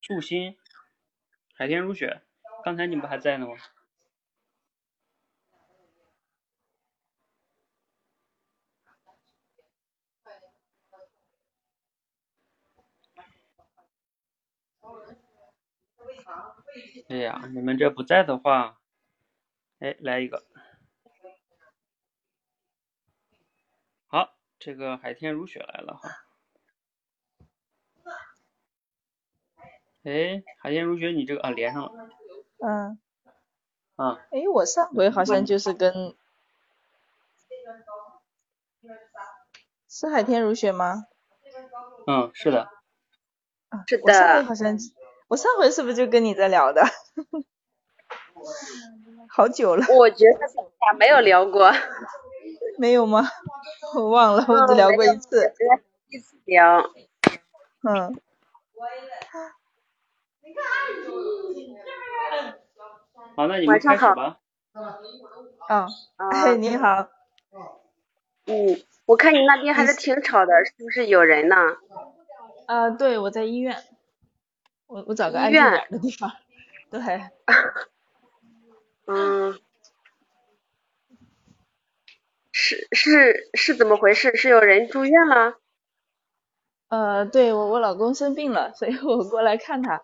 素心，海天如雪，刚才你们还在呢吗？哎呀，你们这不在的话，哎，来一个。好这个海天如雪来了哈，哎，海天如雪，你这个啊连上了，嗯，啊，哎，我上回好像就是跟，是海天如雪吗？嗯，是的，啊，是的，我上回好像，我上回是不是就跟你在聊的？[LAUGHS] 好久了，我觉得咋没有聊过？没有吗？我忘了，我只聊过一次。一次聊。嗯。好，那你们开始吧。啊。[LAUGHS] 哎，你好。嗯，我看你那边还是挺吵的，是不是有人呢？啊，对，我在医院。我我找个安静点的地方。对。[LAUGHS] 嗯。是是是怎么回事？是有人住院了？呃，对我我老公生病了，所以我过来看他。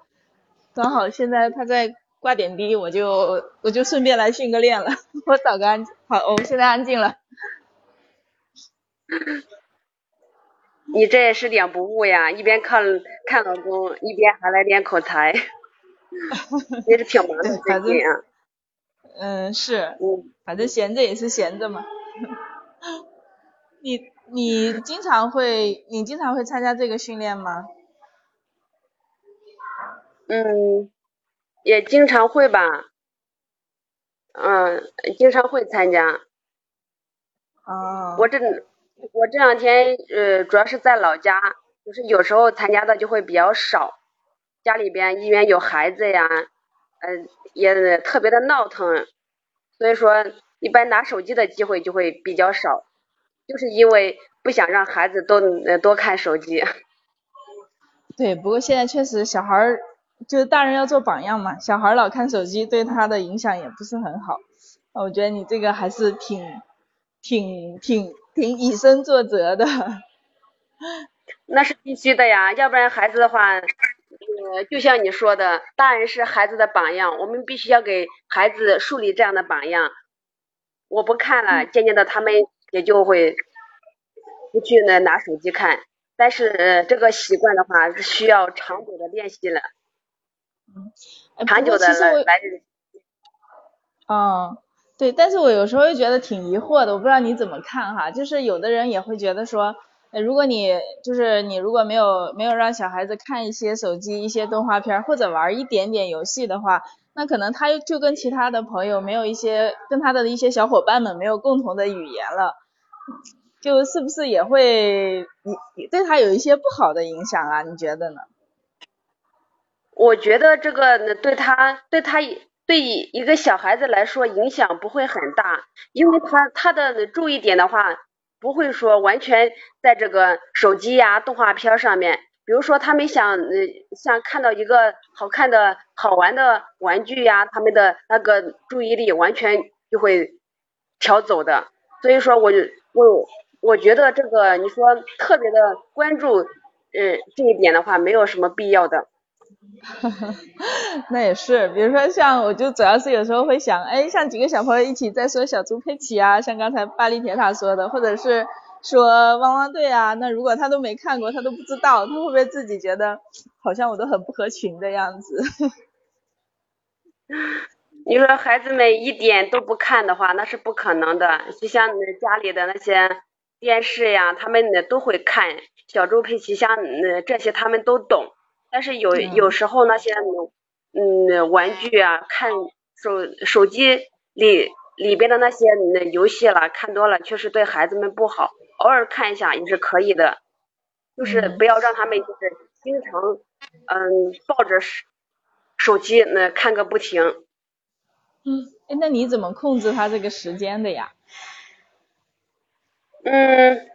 刚好现在他在挂点滴，我就我就顺便来训个练了。[LAUGHS] 我找个安好，我现在安静了。[LAUGHS] 你这也是两不误呀，一边看看老公，一边还来练口才，[LAUGHS] 也是挺忙的最近啊。嗯，是，反正闲着也是闲着嘛。你你经常会你经常会参加这个训练吗？嗯，也经常会吧。嗯，经常会参加。哦。我这我这两天呃主要是在老家，就是有时候参加的就会比较少。家里边因为有孩子呀，嗯，也特别的闹腾，所以说。一般拿手机的机会就会比较少，就是因为不想让孩子多呃多看手机。[LAUGHS] 对，不过现在确实小孩儿就是大人要做榜样嘛，小孩老看手机对他的影响也不是很好。我觉得你这个还是挺挺挺挺以身作则的。那是必须的呀，要不然孩子的话，呃，就像你说的，大人是孩子的榜样，我们必须要给孩子树立这样的榜样。我不看了，渐渐的他们也就会不去呢拿手机看。但是这个习惯的话是需要长久的练习了，长久的来来。嗯，对，但是我有时候又觉得挺疑惑的，我不知道你怎么看哈。就是有的人也会觉得说，如果你就是你如果没有没有让小孩子看一些手机、一些动画片或者玩一点点游戏的话，那可能他就跟其他的朋友没有一些跟他的一些小伙伴们没有共同的语言了。就是不是也会也对他有一些不好的影响啊？你觉得呢？我觉得这个对他对他对一个小孩子来说影响不会很大，因为他他的注意点的话不会说完全在这个手机呀、动画片上面。比如说他们想呃想看到一个好看的好玩的玩具呀，他们的那个注意力完全就会调走的。所以说，我就我。我觉得这个你说特别的关注，嗯，这一点的话没有什么必要的。[LAUGHS] 那也是，比如说像我就主要是有时候会想，哎，像几个小朋友一起在说小猪佩奇啊，像刚才巴黎铁塔说的，或者是说汪汪队啊，那如果他都没看过，他都不知道，他会不会自己觉得好像我都很不合群的样子？[LAUGHS] 你说孩子们一点都不看的话，那是不可能的。就像家里的那些。电视呀，他们呢都会看小猪佩奇，像那这些他们都懂。但是有有时候那些嗯玩具啊，看手手机里里边的那些那游戏了，看多了确实对孩子们不好。偶尔看一下也是可以的，就是不要让他们就是经常嗯抱着手手机那看个不停。嗯，哎，那你怎么控制他这个时间的呀？嗯，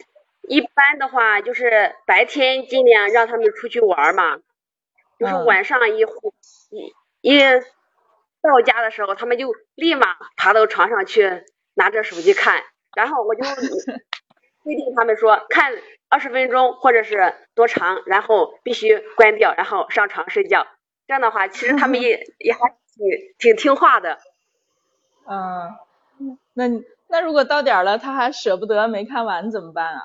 一般的话就是白天尽量让他们出去玩嘛，就是晚上一一一到家的时候，他们就立马爬到床上去拿着手机看，然后我就 [LAUGHS] 规定他们说看二十分钟或者是多长，然后必须关掉，然后上床睡觉。这样的话，其实他们也 [LAUGHS] 也还挺挺听话的。嗯，那。那如果到点了，他还舍不得没看完怎么办啊？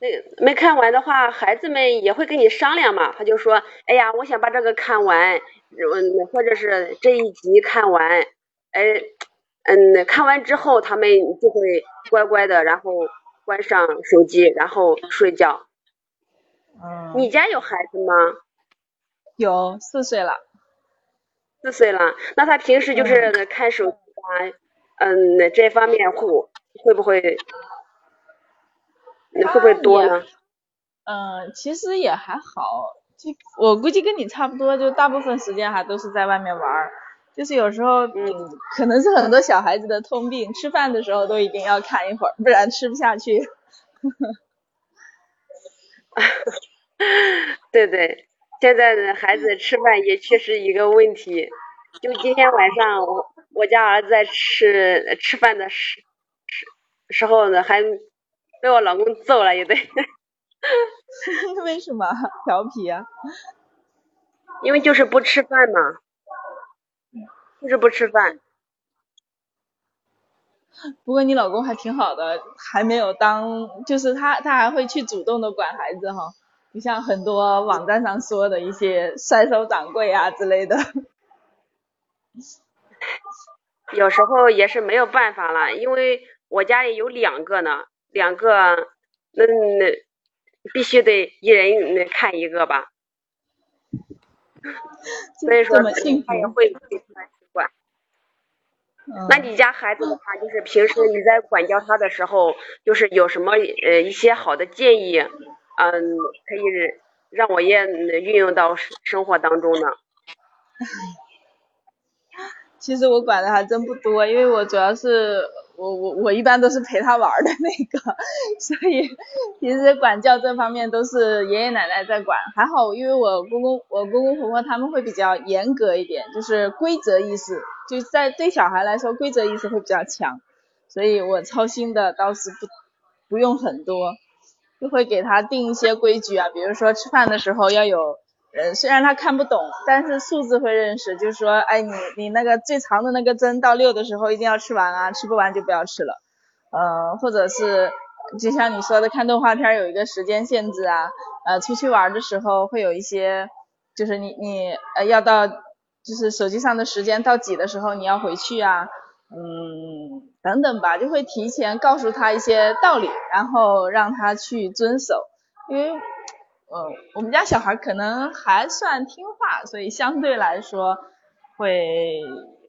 那没看完的话，孩子们也会跟你商量嘛。他就说：“哎呀，我想把这个看完，嗯，或者是这一集看完，哎，嗯，看完之后他们就会乖乖的，然后关上手机，然后睡觉。”嗯。你家有孩子吗？有，四岁了。四岁了，那他平时就是看手机啊？嗯，那这方面会会不会，会不会多呢？嗯，其实也还好，就我估计跟你差不多，就大部分时间还都是在外面玩，就是有时候，嗯，可能是很多小孩子的通病，吃饭的时候都一定要看一会儿，不然吃不下去。[LAUGHS] 对对，现在的孩子吃饭也确实一个问题，就今天晚上我。我家儿子在吃吃饭的时时时候呢，还被我老公揍了一顿。[LAUGHS] 为什么调皮啊？因为就是不吃饭嘛，就是不吃饭。不过你老公还挺好的，还没有当，就是他他还会去主动的管孩子哈，不像很多网站上说的一些甩手掌柜啊之类的。有时候也是没有办法了，因为我家里有两个呢，两个那那必须得一人那看一个吧，[LAUGHS] 所以说他也会习惯。那你家孩子的话，就是平时你在管教他的时候，就是有什么呃一些好的建议，嗯，可以让我也运用到生活当中呢？[LAUGHS] 其实我管的还真不多，因为我主要是我我我一般都是陪他玩的那个，[LAUGHS] 所以其实管教这方面都是爷爷奶奶在管。还好，因为我公公我公公婆婆他们会比较严格一点，就是规则意识，就在对小孩来说规则意识会比较强，所以我操心的倒是不不用很多，就会给他定一些规矩啊，比如说吃饭的时候要有。嗯，虽然他看不懂，但是数字会认识，就是说，哎，你你那个最长的那个针到六的时候一定要吃完啊，吃不完就不要吃了。呃，或者是就像你说的，看动画片有一个时间限制啊，呃，出去玩的时候会有一些，就是你你呃要到，就是手机上的时间到几的时候你要回去啊，嗯，等等吧，就会提前告诉他一些道理，然后让他去遵守，因为。呃，我们家小孩可能还算听话，所以相对来说会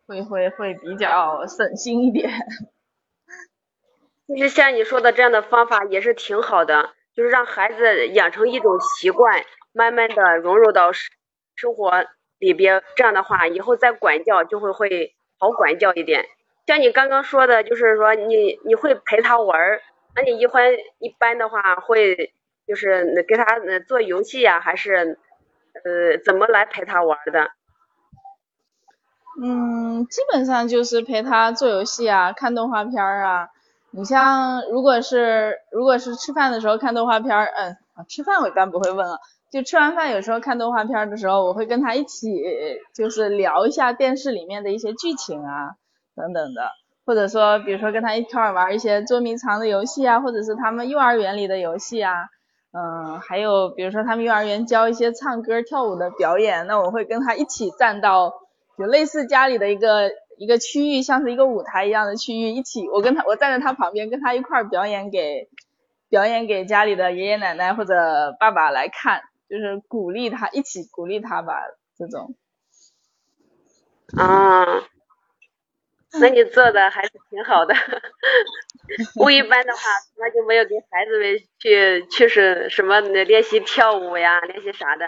会会会比较省心一点。[LAUGHS] 其实像你说的这样的方法也是挺好的，就是让孩子养成一种习惯，慢慢的融入到生生活里边。这样的话，以后再管教就会会好管教一点。像你刚刚说的，就是说你你会陪他玩儿，那你一般一般的话会。就是那给他做游戏呀，还是呃怎么来陪他玩的？嗯，基本上就是陪他做游戏啊，看动画片啊。你像如果是如果是吃饭的时候看动画片，嗯，吃饭我一般不会问了。就吃完饭有时候看动画片的时候，我会跟他一起就是聊一下电视里面的一些剧情啊等等的，或者说比如说跟他一块玩一些捉迷藏的游戏啊，或者是他们幼儿园里的游戏啊。嗯，还有比如说他们幼儿园教一些唱歌跳舞的表演，那我会跟他一起站到就类似家里的一个一个区域，像是一个舞台一样的区域，一起我跟他我站在他旁边，跟他一块表演给表演给家里的爷爷奶奶或者爸爸来看，就是鼓励他一起鼓励他吧这种。啊。那你做的还是挺好的。[LAUGHS] 我一般的话，从来就没有给孩子们去去是什么练习跳舞呀，练习啥的。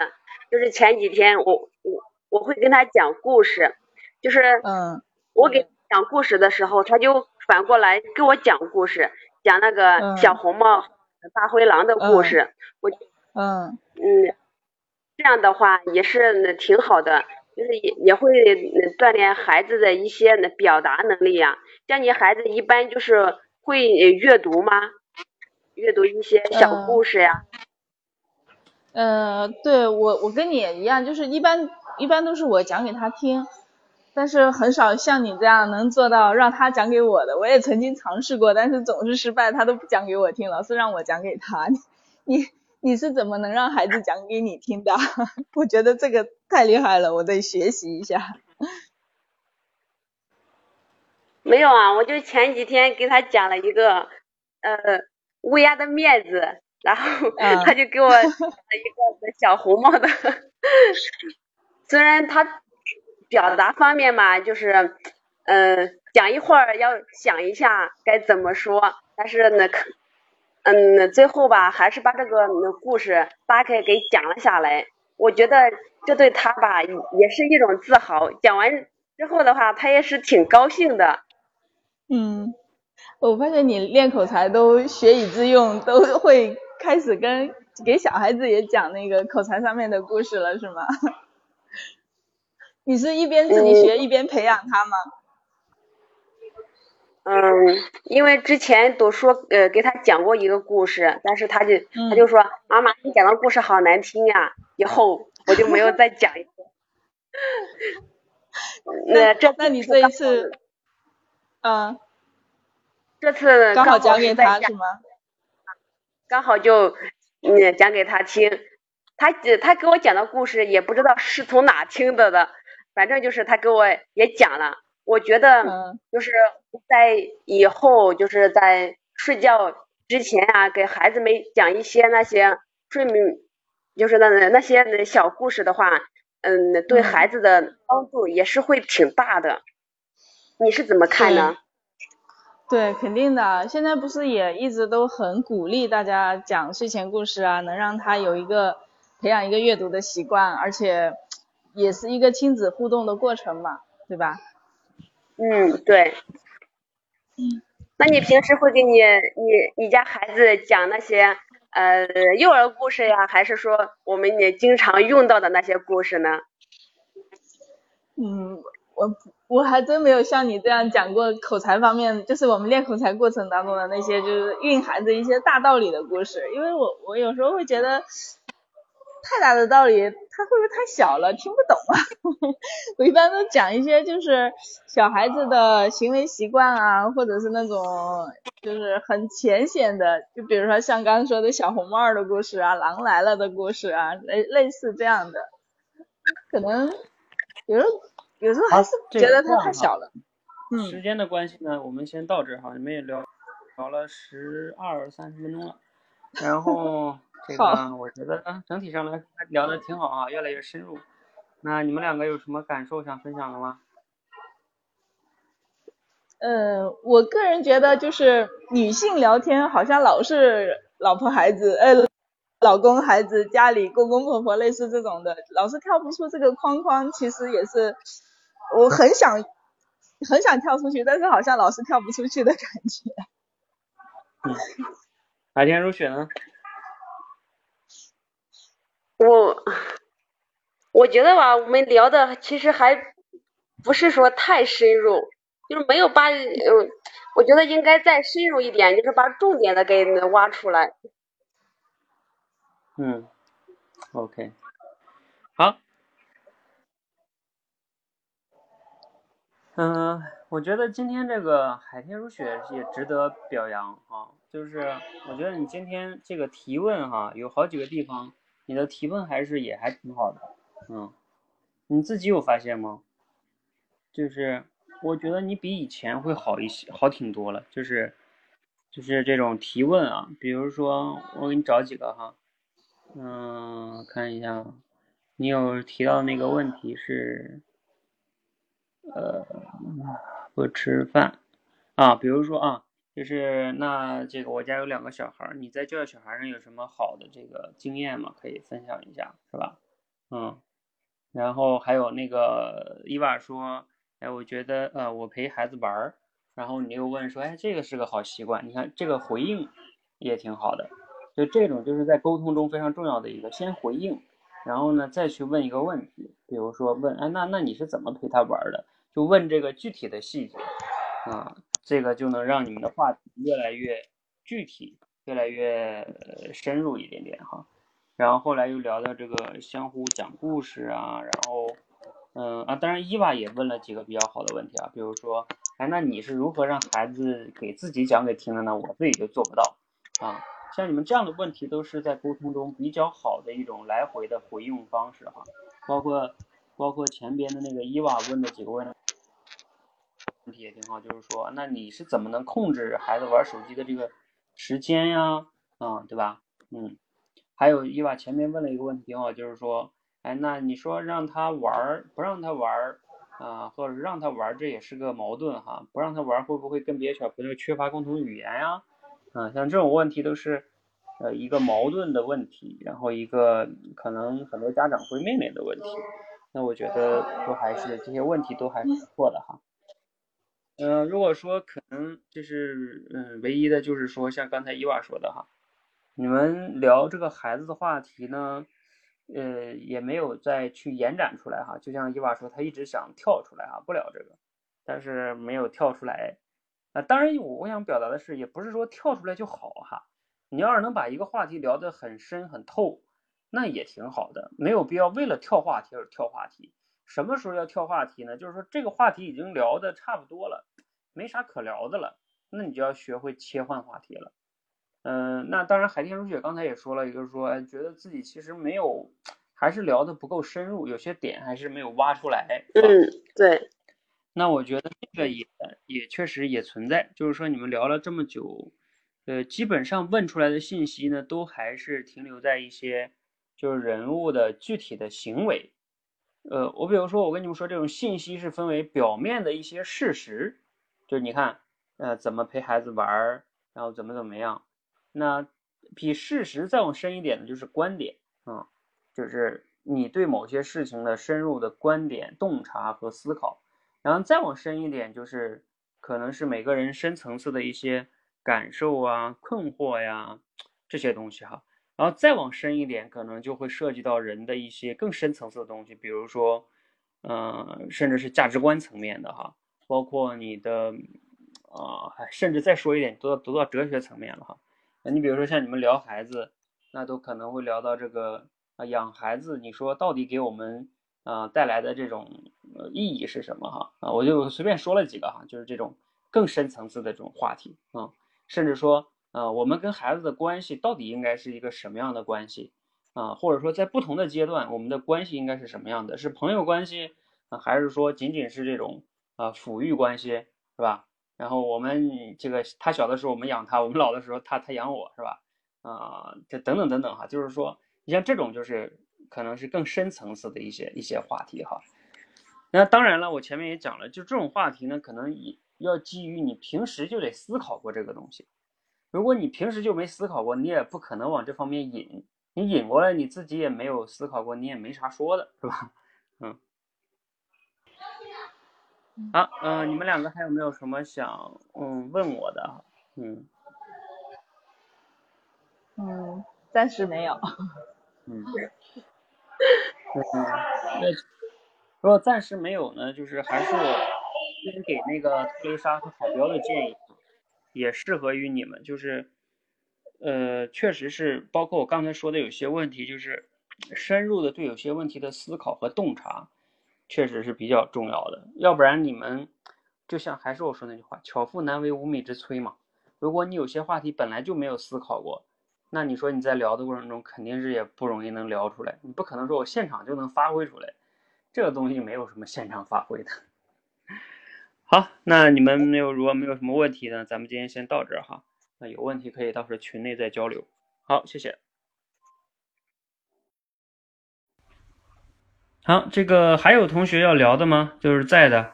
就是前几天我我我会跟他讲故事，就是嗯，我给讲故事的时候，他就反过来给我讲故事，讲那个小红帽、大灰狼的故事。我嗯嗯，这样的话也是挺好的。就是也也会锻炼孩子的一些表达能力呀。像你孩子一般就是会阅读吗？阅读一些小故事呀？呃，对我我跟你也一样，就是一般一般都是我讲给他听，但是很少像你这样能做到让他讲给我的。我也曾经尝试过，但是总是失败，他都不讲给我听，老是让我讲给他。[LAUGHS] 你。你是怎么能让孩子讲给你听的？[LAUGHS] 我觉得这个太厉害了，我得学习一下。没有啊，我就前几天给他讲了一个呃乌鸦的面子，然后 [LAUGHS] 他就给我讲了一个小红帽的。[LAUGHS] 虽然他表达方面嘛，就是嗯讲一会儿要想一下该怎么说，但是呢可。嗯，最后吧，还是把这个故事大概给讲了下来。我觉得这对他吧，也是一种自豪。讲完之后的话，他也是挺高兴的。嗯，我发现你练口才都学以致用，都会开始跟给小孩子也讲那个口才上面的故事了，是吗？你是一边自己学一边培养他吗？嗯，因为之前都说呃给他讲过一个故事，但是他就他就说妈妈你讲的故事好难听呀，以后我就没有再讲一个。[LAUGHS] 那这那你这一次，嗯，这次刚好讲给他是吗？刚好就嗯讲给他听，他他给我讲的故事也不知道是从哪听的的，反正就是他给我也讲了。我觉得就是在以后就是在睡觉之前啊，给孩子们讲一些那些睡眠，就是那那些小故事的话，嗯，对孩子的帮助也是会挺大的。你是怎么看呢？对，肯定的。现在不是也一直都很鼓励大家讲睡前故事啊，能让他有一个培养一个阅读的习惯，而且也是一个亲子互动的过程嘛，对吧？嗯，对。嗯，那你平时会给你你你家孩子讲那些呃幼儿故事呀，还是说我们也经常用到的那些故事呢？嗯，我我还真没有像你这样讲过口才方面，就是我们练口才过程当中的那些就是蕴含着一些大道理的故事，因为我我有时候会觉得。太大的道理，他会不会太小了，听不懂啊？[LAUGHS] 我一般都讲一些就是小孩子的行为习惯啊，或者是那种就是很浅显的，就比如说像刚刚说的小红帽的故事啊，狼来了的故事啊，类类似这样的。可能有时候有时候还是觉得他太小了。嗯。时间的关系呢，我们先到这哈，你们也聊聊了十二三十分钟了，然后。[LAUGHS] 这个我觉得整体上来聊的挺好啊，越来越深入。那你们两个有什么感受想分享的吗？嗯，我个人觉得就是女性聊天好像老是老婆孩子，呃，老公孩子家里公公婆婆类似这种的，老是跳不出这个框框。其实也是我很想很想跳出去，但是好像老是跳不出去的感觉。嗯，海天如雪呢？我我觉得吧，我们聊的其实还不是说太深入，就是没有把，嗯，我觉得应该再深入一点，就是把重点的给挖出来。嗯，OK，好，嗯，我觉得今天这个海天如雪也值得表扬啊，就是我觉得你今天这个提问哈，有好几个地方。你的提问还是也还挺好的，嗯，你自己有发现吗？就是我觉得你比以前会好一些，好挺多了。就是就是这种提问啊，比如说我给你找几个哈，嗯，看一下，你有提到那个问题是，呃，不吃饭啊，比如说啊。就是那这个我家有两个小孩，你在教育小孩上有什么好的这个经验吗？可以分享一下，是吧？嗯，然后还有那个伊娃说，哎，我觉得呃，我陪孩子玩儿，然后你又问说，哎，这个是个好习惯，你看这个回应也挺好的，就这种就是在沟通中非常重要的一个，先回应，然后呢再去问一个问题，比如说问，哎，那那你是怎么陪他玩的？就问这个具体的细节，啊。这个就能让你们的话题越来越具体，越来越深入一点点哈。然后后来又聊到这个相互讲故事啊，然后，嗯啊，当然伊娃也问了几个比较好的问题啊，比如说，哎，那你是如何让孩子给自己讲给听的呢？我自己就做不到啊。像你们这样的问题都是在沟通中比较好的一种来回的回应方式哈。包括包括前边的那个伊娃问的几个问题。问题也挺好，就是说，那你是怎么能控制孩子玩手机的这个时间呀？啊，对吧？嗯，还有伊娃前面问了一个问题挺好，就是说，哎，那你说让他玩，不让他玩，啊，或者让他玩，这也是个矛盾哈。不让他玩，会不会跟别的小朋友缺乏共同语言呀？啊，像这种问题都是呃一个矛盾的问题，然后一个可能很多家长会面临的问题。那我觉得都还是这些问题都还是不错的哈。嗯，如果说可能就是嗯，唯一的就是说，像刚才伊娃说的哈，你们聊这个孩子的话题呢，呃，也没有再去延展出来哈。就像伊娃说，他一直想跳出来哈，不聊这个，但是没有跳出来。啊，当然我我想表达的是，也不是说跳出来就好哈。你要是能把一个话题聊得很深很透，那也挺好的，没有必要为了跳话题而跳话题。什么时候要跳话题呢？就是说这个话题已经聊的差不多了，没啥可聊的了，那你就要学会切换话题了。嗯，那当然，海天如雪刚才也说了，一个说觉得自己其实没有，还是聊的不够深入，有些点还是没有挖出来。嗯，对。那我觉得这个也也确实也存在，就是说你们聊了这么久，呃，基本上问出来的信息呢，都还是停留在一些就是人物的具体的行为。呃，我比如说，我跟你们说，这种信息是分为表面的一些事实，就是你看，呃，怎么陪孩子玩儿，然后怎么怎么样。那比事实再往深一点的，就是观点啊，就是你对某些事情的深入的观点、洞察和思考。然后再往深一点，就是可能是每个人深层次的一些感受啊、困惑呀这些东西哈。然后再往深一点，可能就会涉及到人的一些更深层次的东西，比如说，嗯，甚至是价值观层面的哈，包括你的，啊，甚至再说一点，都要读到哲学层面了哈。那你比如说像你们聊孩子，那都可能会聊到这个啊，养孩子，你说到底给我们啊带来的这种意义是什么哈？啊，我就随便说了几个哈，就是这种更深层次的这种话题啊，甚至说。啊，我们跟孩子的关系到底应该是一个什么样的关系啊？或者说，在不同的阶段，我们的关系应该是什么样的？是朋友关系啊，还是说仅仅是这种啊抚育关系，是吧？然后我们这个他小的时候我们养他，我们老的时候他他养我是吧？啊，这等等等等哈，就是说，你像这种就是可能是更深层次的一些一些话题哈。那当然了，我前面也讲了，就这种话题呢，可能要基于你平时就得思考过这个东西。如果你平时就没思考过，你也不可能往这方面引。你引过来，你自己也没有思考过，你也没啥说的，是吧？嗯。好，嗯，你们两个还有没有什么想嗯问我的？嗯。嗯，暂时没有。[LAUGHS] 嗯。[LAUGHS] 嗯，那如果暂时没有呢？就是还是我先给那个特蕾莎和海标的建议。也适合于你们，就是，呃，确实是包括我刚才说的有些问题，就是深入的对有些问题的思考和洞察，确实是比较重要的。要不然你们就像还是我说那句话，巧妇难为无米之炊嘛。如果你有些话题本来就没有思考过，那你说你在聊的过程中肯定是也不容易能聊出来。你不可能说我现场就能发挥出来，这个东西没有什么现场发挥的。好，那你们没有如果没有什么问题呢，咱们今天先到这儿哈。那有问题可以到时候群内再交流。好，谢谢。好，这个还有同学要聊的吗？就是在的。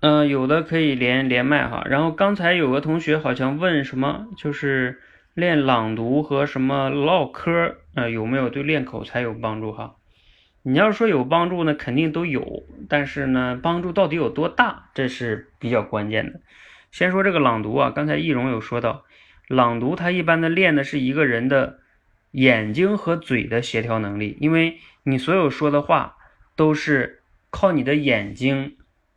嗯，有的可以连连麦哈。然后刚才有个同学好像问什么，就是练朗读和什么唠嗑，呃，有没有对练口才有帮助哈？你要说有帮助呢，肯定都有，但是呢，帮助到底有多大，这是比较关键的。先说这个朗读啊，刚才易容有说到，朗读它一般的练的是一个人的眼睛和嘴的协调能力，因为你所有说的话都是靠你的眼睛，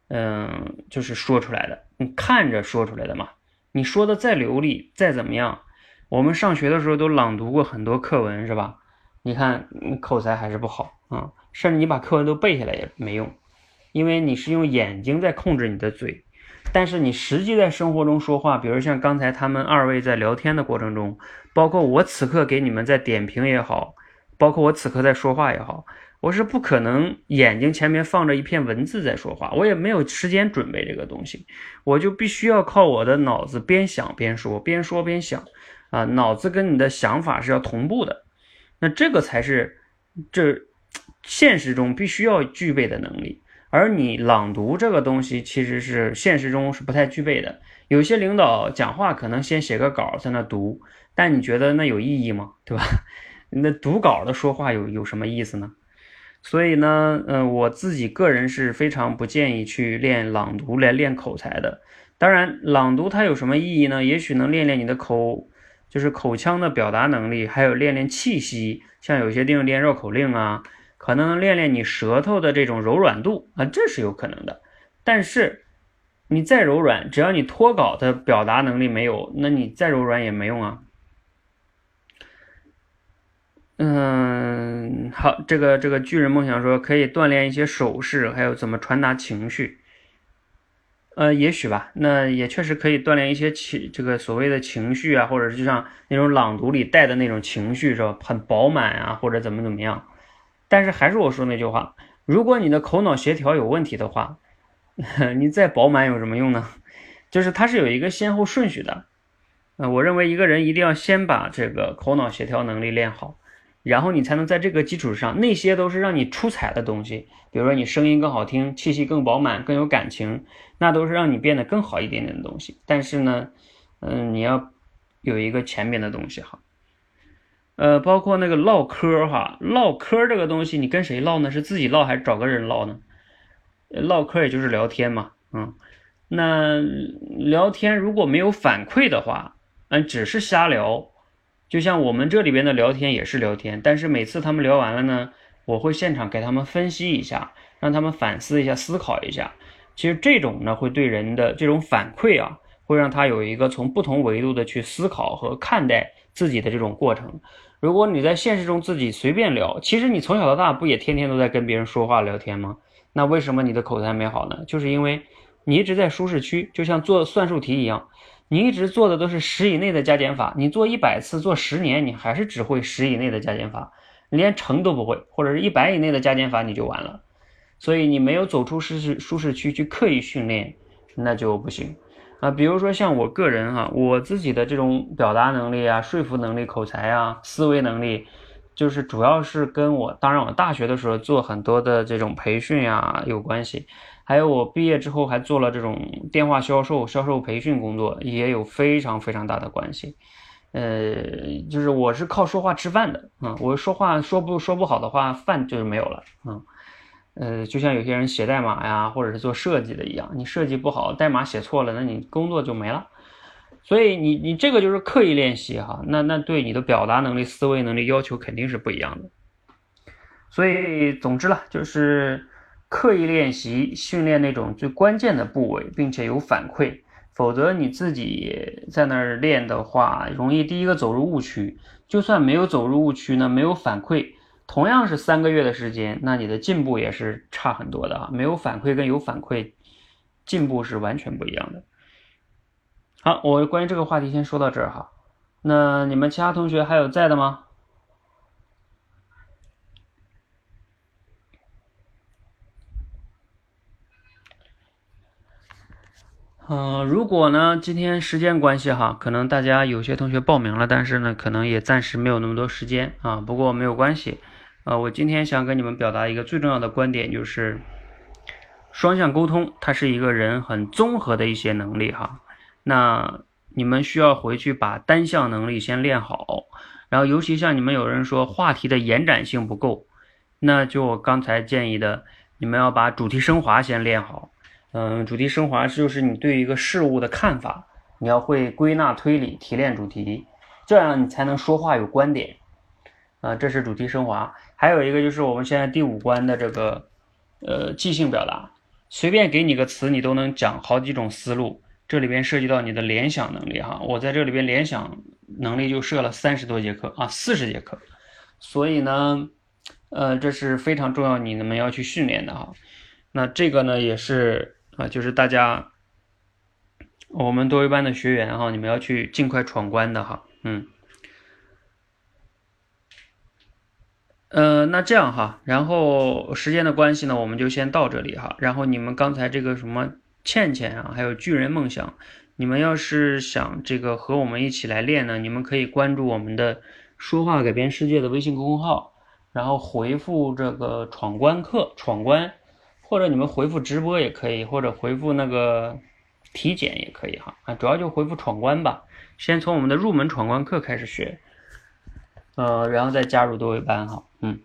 嗯，就是说出来的，你看着说出来的嘛。你说的再流利，再怎么样，我们上学的时候都朗读过很多课文，是吧？你看，口才还是不好啊。甚至你把课文都背下来也没用，因为你是用眼睛在控制你的嘴，但是你实际在生活中说话，比如像刚才他们二位在聊天的过程中，包括我此刻给你们在点评也好，包括我此刻在说话也好，我是不可能眼睛前面放着一片文字在说话，我也没有时间准备这个东西，我就必须要靠我的脑子边想边说，边说边想，啊，脑子跟你的想法是要同步的，那这个才是这。现实中必须要具备的能力，而你朗读这个东西其实是现实中是不太具备的。有些领导讲话可能先写个稿在那读，但你觉得那有意义吗？对吧？[LAUGHS] 那读稿的说话有有什么意思呢？所以呢，嗯，我自己个人是非常不建议去练朗读来练口才的。当然，朗读它有什么意义呢？也许能练练你的口，就是口腔的表达能力，还有练练气息，像有些地方练绕口令啊。可能练练你舌头的这种柔软度啊，这是有可能的。但是你再柔软，只要你脱稿的表达能力没有，那你再柔软也没用啊。嗯，好，这个这个巨人梦想说可以锻炼一些手势，还有怎么传达情绪。呃，也许吧，那也确实可以锻炼一些情，这个所谓的情绪啊，或者就像那种朗读里带的那种情绪，是吧？很饱满啊，或者怎么怎么样。但是还是我说那句话，如果你的口脑协调有问题的话，[LAUGHS] 你再饱满有什么用呢？就是它是有一个先后顺序的。嗯，我认为一个人一定要先把这个口脑协调能力练好，然后你才能在这个基础上，那些都是让你出彩的东西，比如说你声音更好听，气息更饱满，更有感情，那都是让你变得更好一点点的东西。但是呢，嗯，你要有一个前面的东西哈。呃，包括那个唠嗑哈，唠嗑这个东西，你跟谁唠呢？是自己唠还是找个人唠呢？唠嗑也就是聊天嘛，嗯，那聊天如果没有反馈的话，嗯，只是瞎聊，就像我们这里边的聊天也是聊天，但是每次他们聊完了呢，我会现场给他们分析一下，让他们反思一下、思考一下。其实这种呢，会对人的这种反馈啊，会让他有一个从不同维度的去思考和看待自己的这种过程。如果你在现实中自己随便聊，其实你从小到大不也天天都在跟别人说话聊天吗？那为什么你的口才没好呢？就是因为你一直在舒适区，就像做算术题一样，你一直做的都是十以内的加减法，你做一百次，做十年，你还是只会十以内的加减法，连乘都不会，或者是一百以内的加减法你就完了。所以你没有走出舒适舒适区去刻意训练，那就不行啊。比如说像我个人哈，我自己的这种表达能力啊、说服能力、口才啊、思维能力，就是主要是跟我，当然我大学的时候做很多的这种培训啊有关系，还有我毕业之后还做了这种电话销售、销售培训工作，也有非常非常大的关系。呃，就是我是靠说话吃饭的啊，我说话说不说不好的话，饭就是没有了啊。呃，就像有些人写代码呀，或者是做设计的一样，你设计不好，代码写错了，那你工作就没了。所以你你这个就是刻意练习哈，那那对你的表达能力、思维能力要求肯定是不一样的。所以总之了，就是刻意练习训练那种最关键的部位，并且有反馈，否则你自己在那儿练的话，容易第一个走入误区。就算没有走入误区呢，没有反馈。同样是三个月的时间，那你的进步也是差很多的啊！没有反馈跟有反馈，进步是完全不一样的。好，我关于这个话题先说到这儿哈。那你们其他同学还有在的吗？嗯，如果呢，今天时间关系哈，可能大家有些同学报名了，但是呢，可能也暂时没有那么多时间啊。不过没有关系。呃，我今天想跟你们表达一个最重要的观点，就是双向沟通，它是一个人很综合的一些能力哈。那你们需要回去把单项能力先练好，然后尤其像你们有人说话题的延展性不够，那就我刚才建议的，你们要把主题升华先练好。嗯，主题升华就是你对一个事物的看法，你要会归纳推理、提炼主题，这样你才能说话有观点。啊，这是主题升华。还有一个就是我们现在第五关的这个，呃，即兴表达，随便给你个词，你都能讲好几种思路。这里边涉及到你的联想能力哈，我在这里边联想能力就设了三十多节课啊，四十节课。所以呢，呃，这是非常重要，你们要去训练的哈。那这个呢，也是啊，就是大家我们多维班的学员哈，你们要去尽快闯关的哈，嗯。呃，那这样哈，然后时间的关系呢，我们就先到这里哈。然后你们刚才这个什么倩倩啊，还有巨人梦想，你们要是想这个和我们一起来练呢，你们可以关注我们的“说话改变世界”的微信公众号，然后回复这个“闯关课”闯关，或者你们回复直播也可以，或者回复那个体检也可以哈啊，主要就回复闯关吧，先从我们的入门闯关课开始学。呃，然后再加入多维班哈，嗯，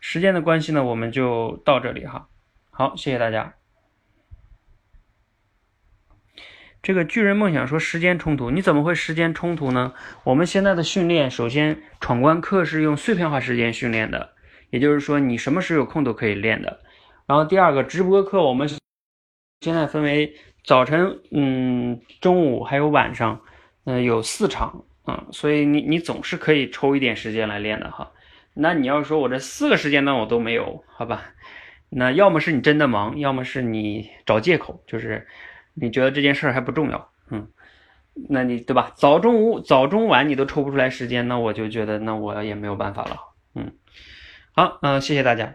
时间的关系呢，我们就到这里哈。好，谢谢大家。这个巨人梦想说时间冲突，你怎么会时间冲突呢？我们现在的训练，首先闯关课是用碎片化时间训练的，也就是说你什么时候有空都可以练的。然后第二个直播课，我们现在分为早晨、嗯、中午还有晚上，嗯，有四场。嗯，所以你你总是可以抽一点时间来练的哈。那你要说我这四个时间段我都没有，好吧？那要么是你真的忙，要么是你找借口，就是你觉得这件事还不重要。嗯，那你对吧？早中午早中晚你都抽不出来时间，那我就觉得那我也没有办法了。嗯，好，嗯，谢谢大家。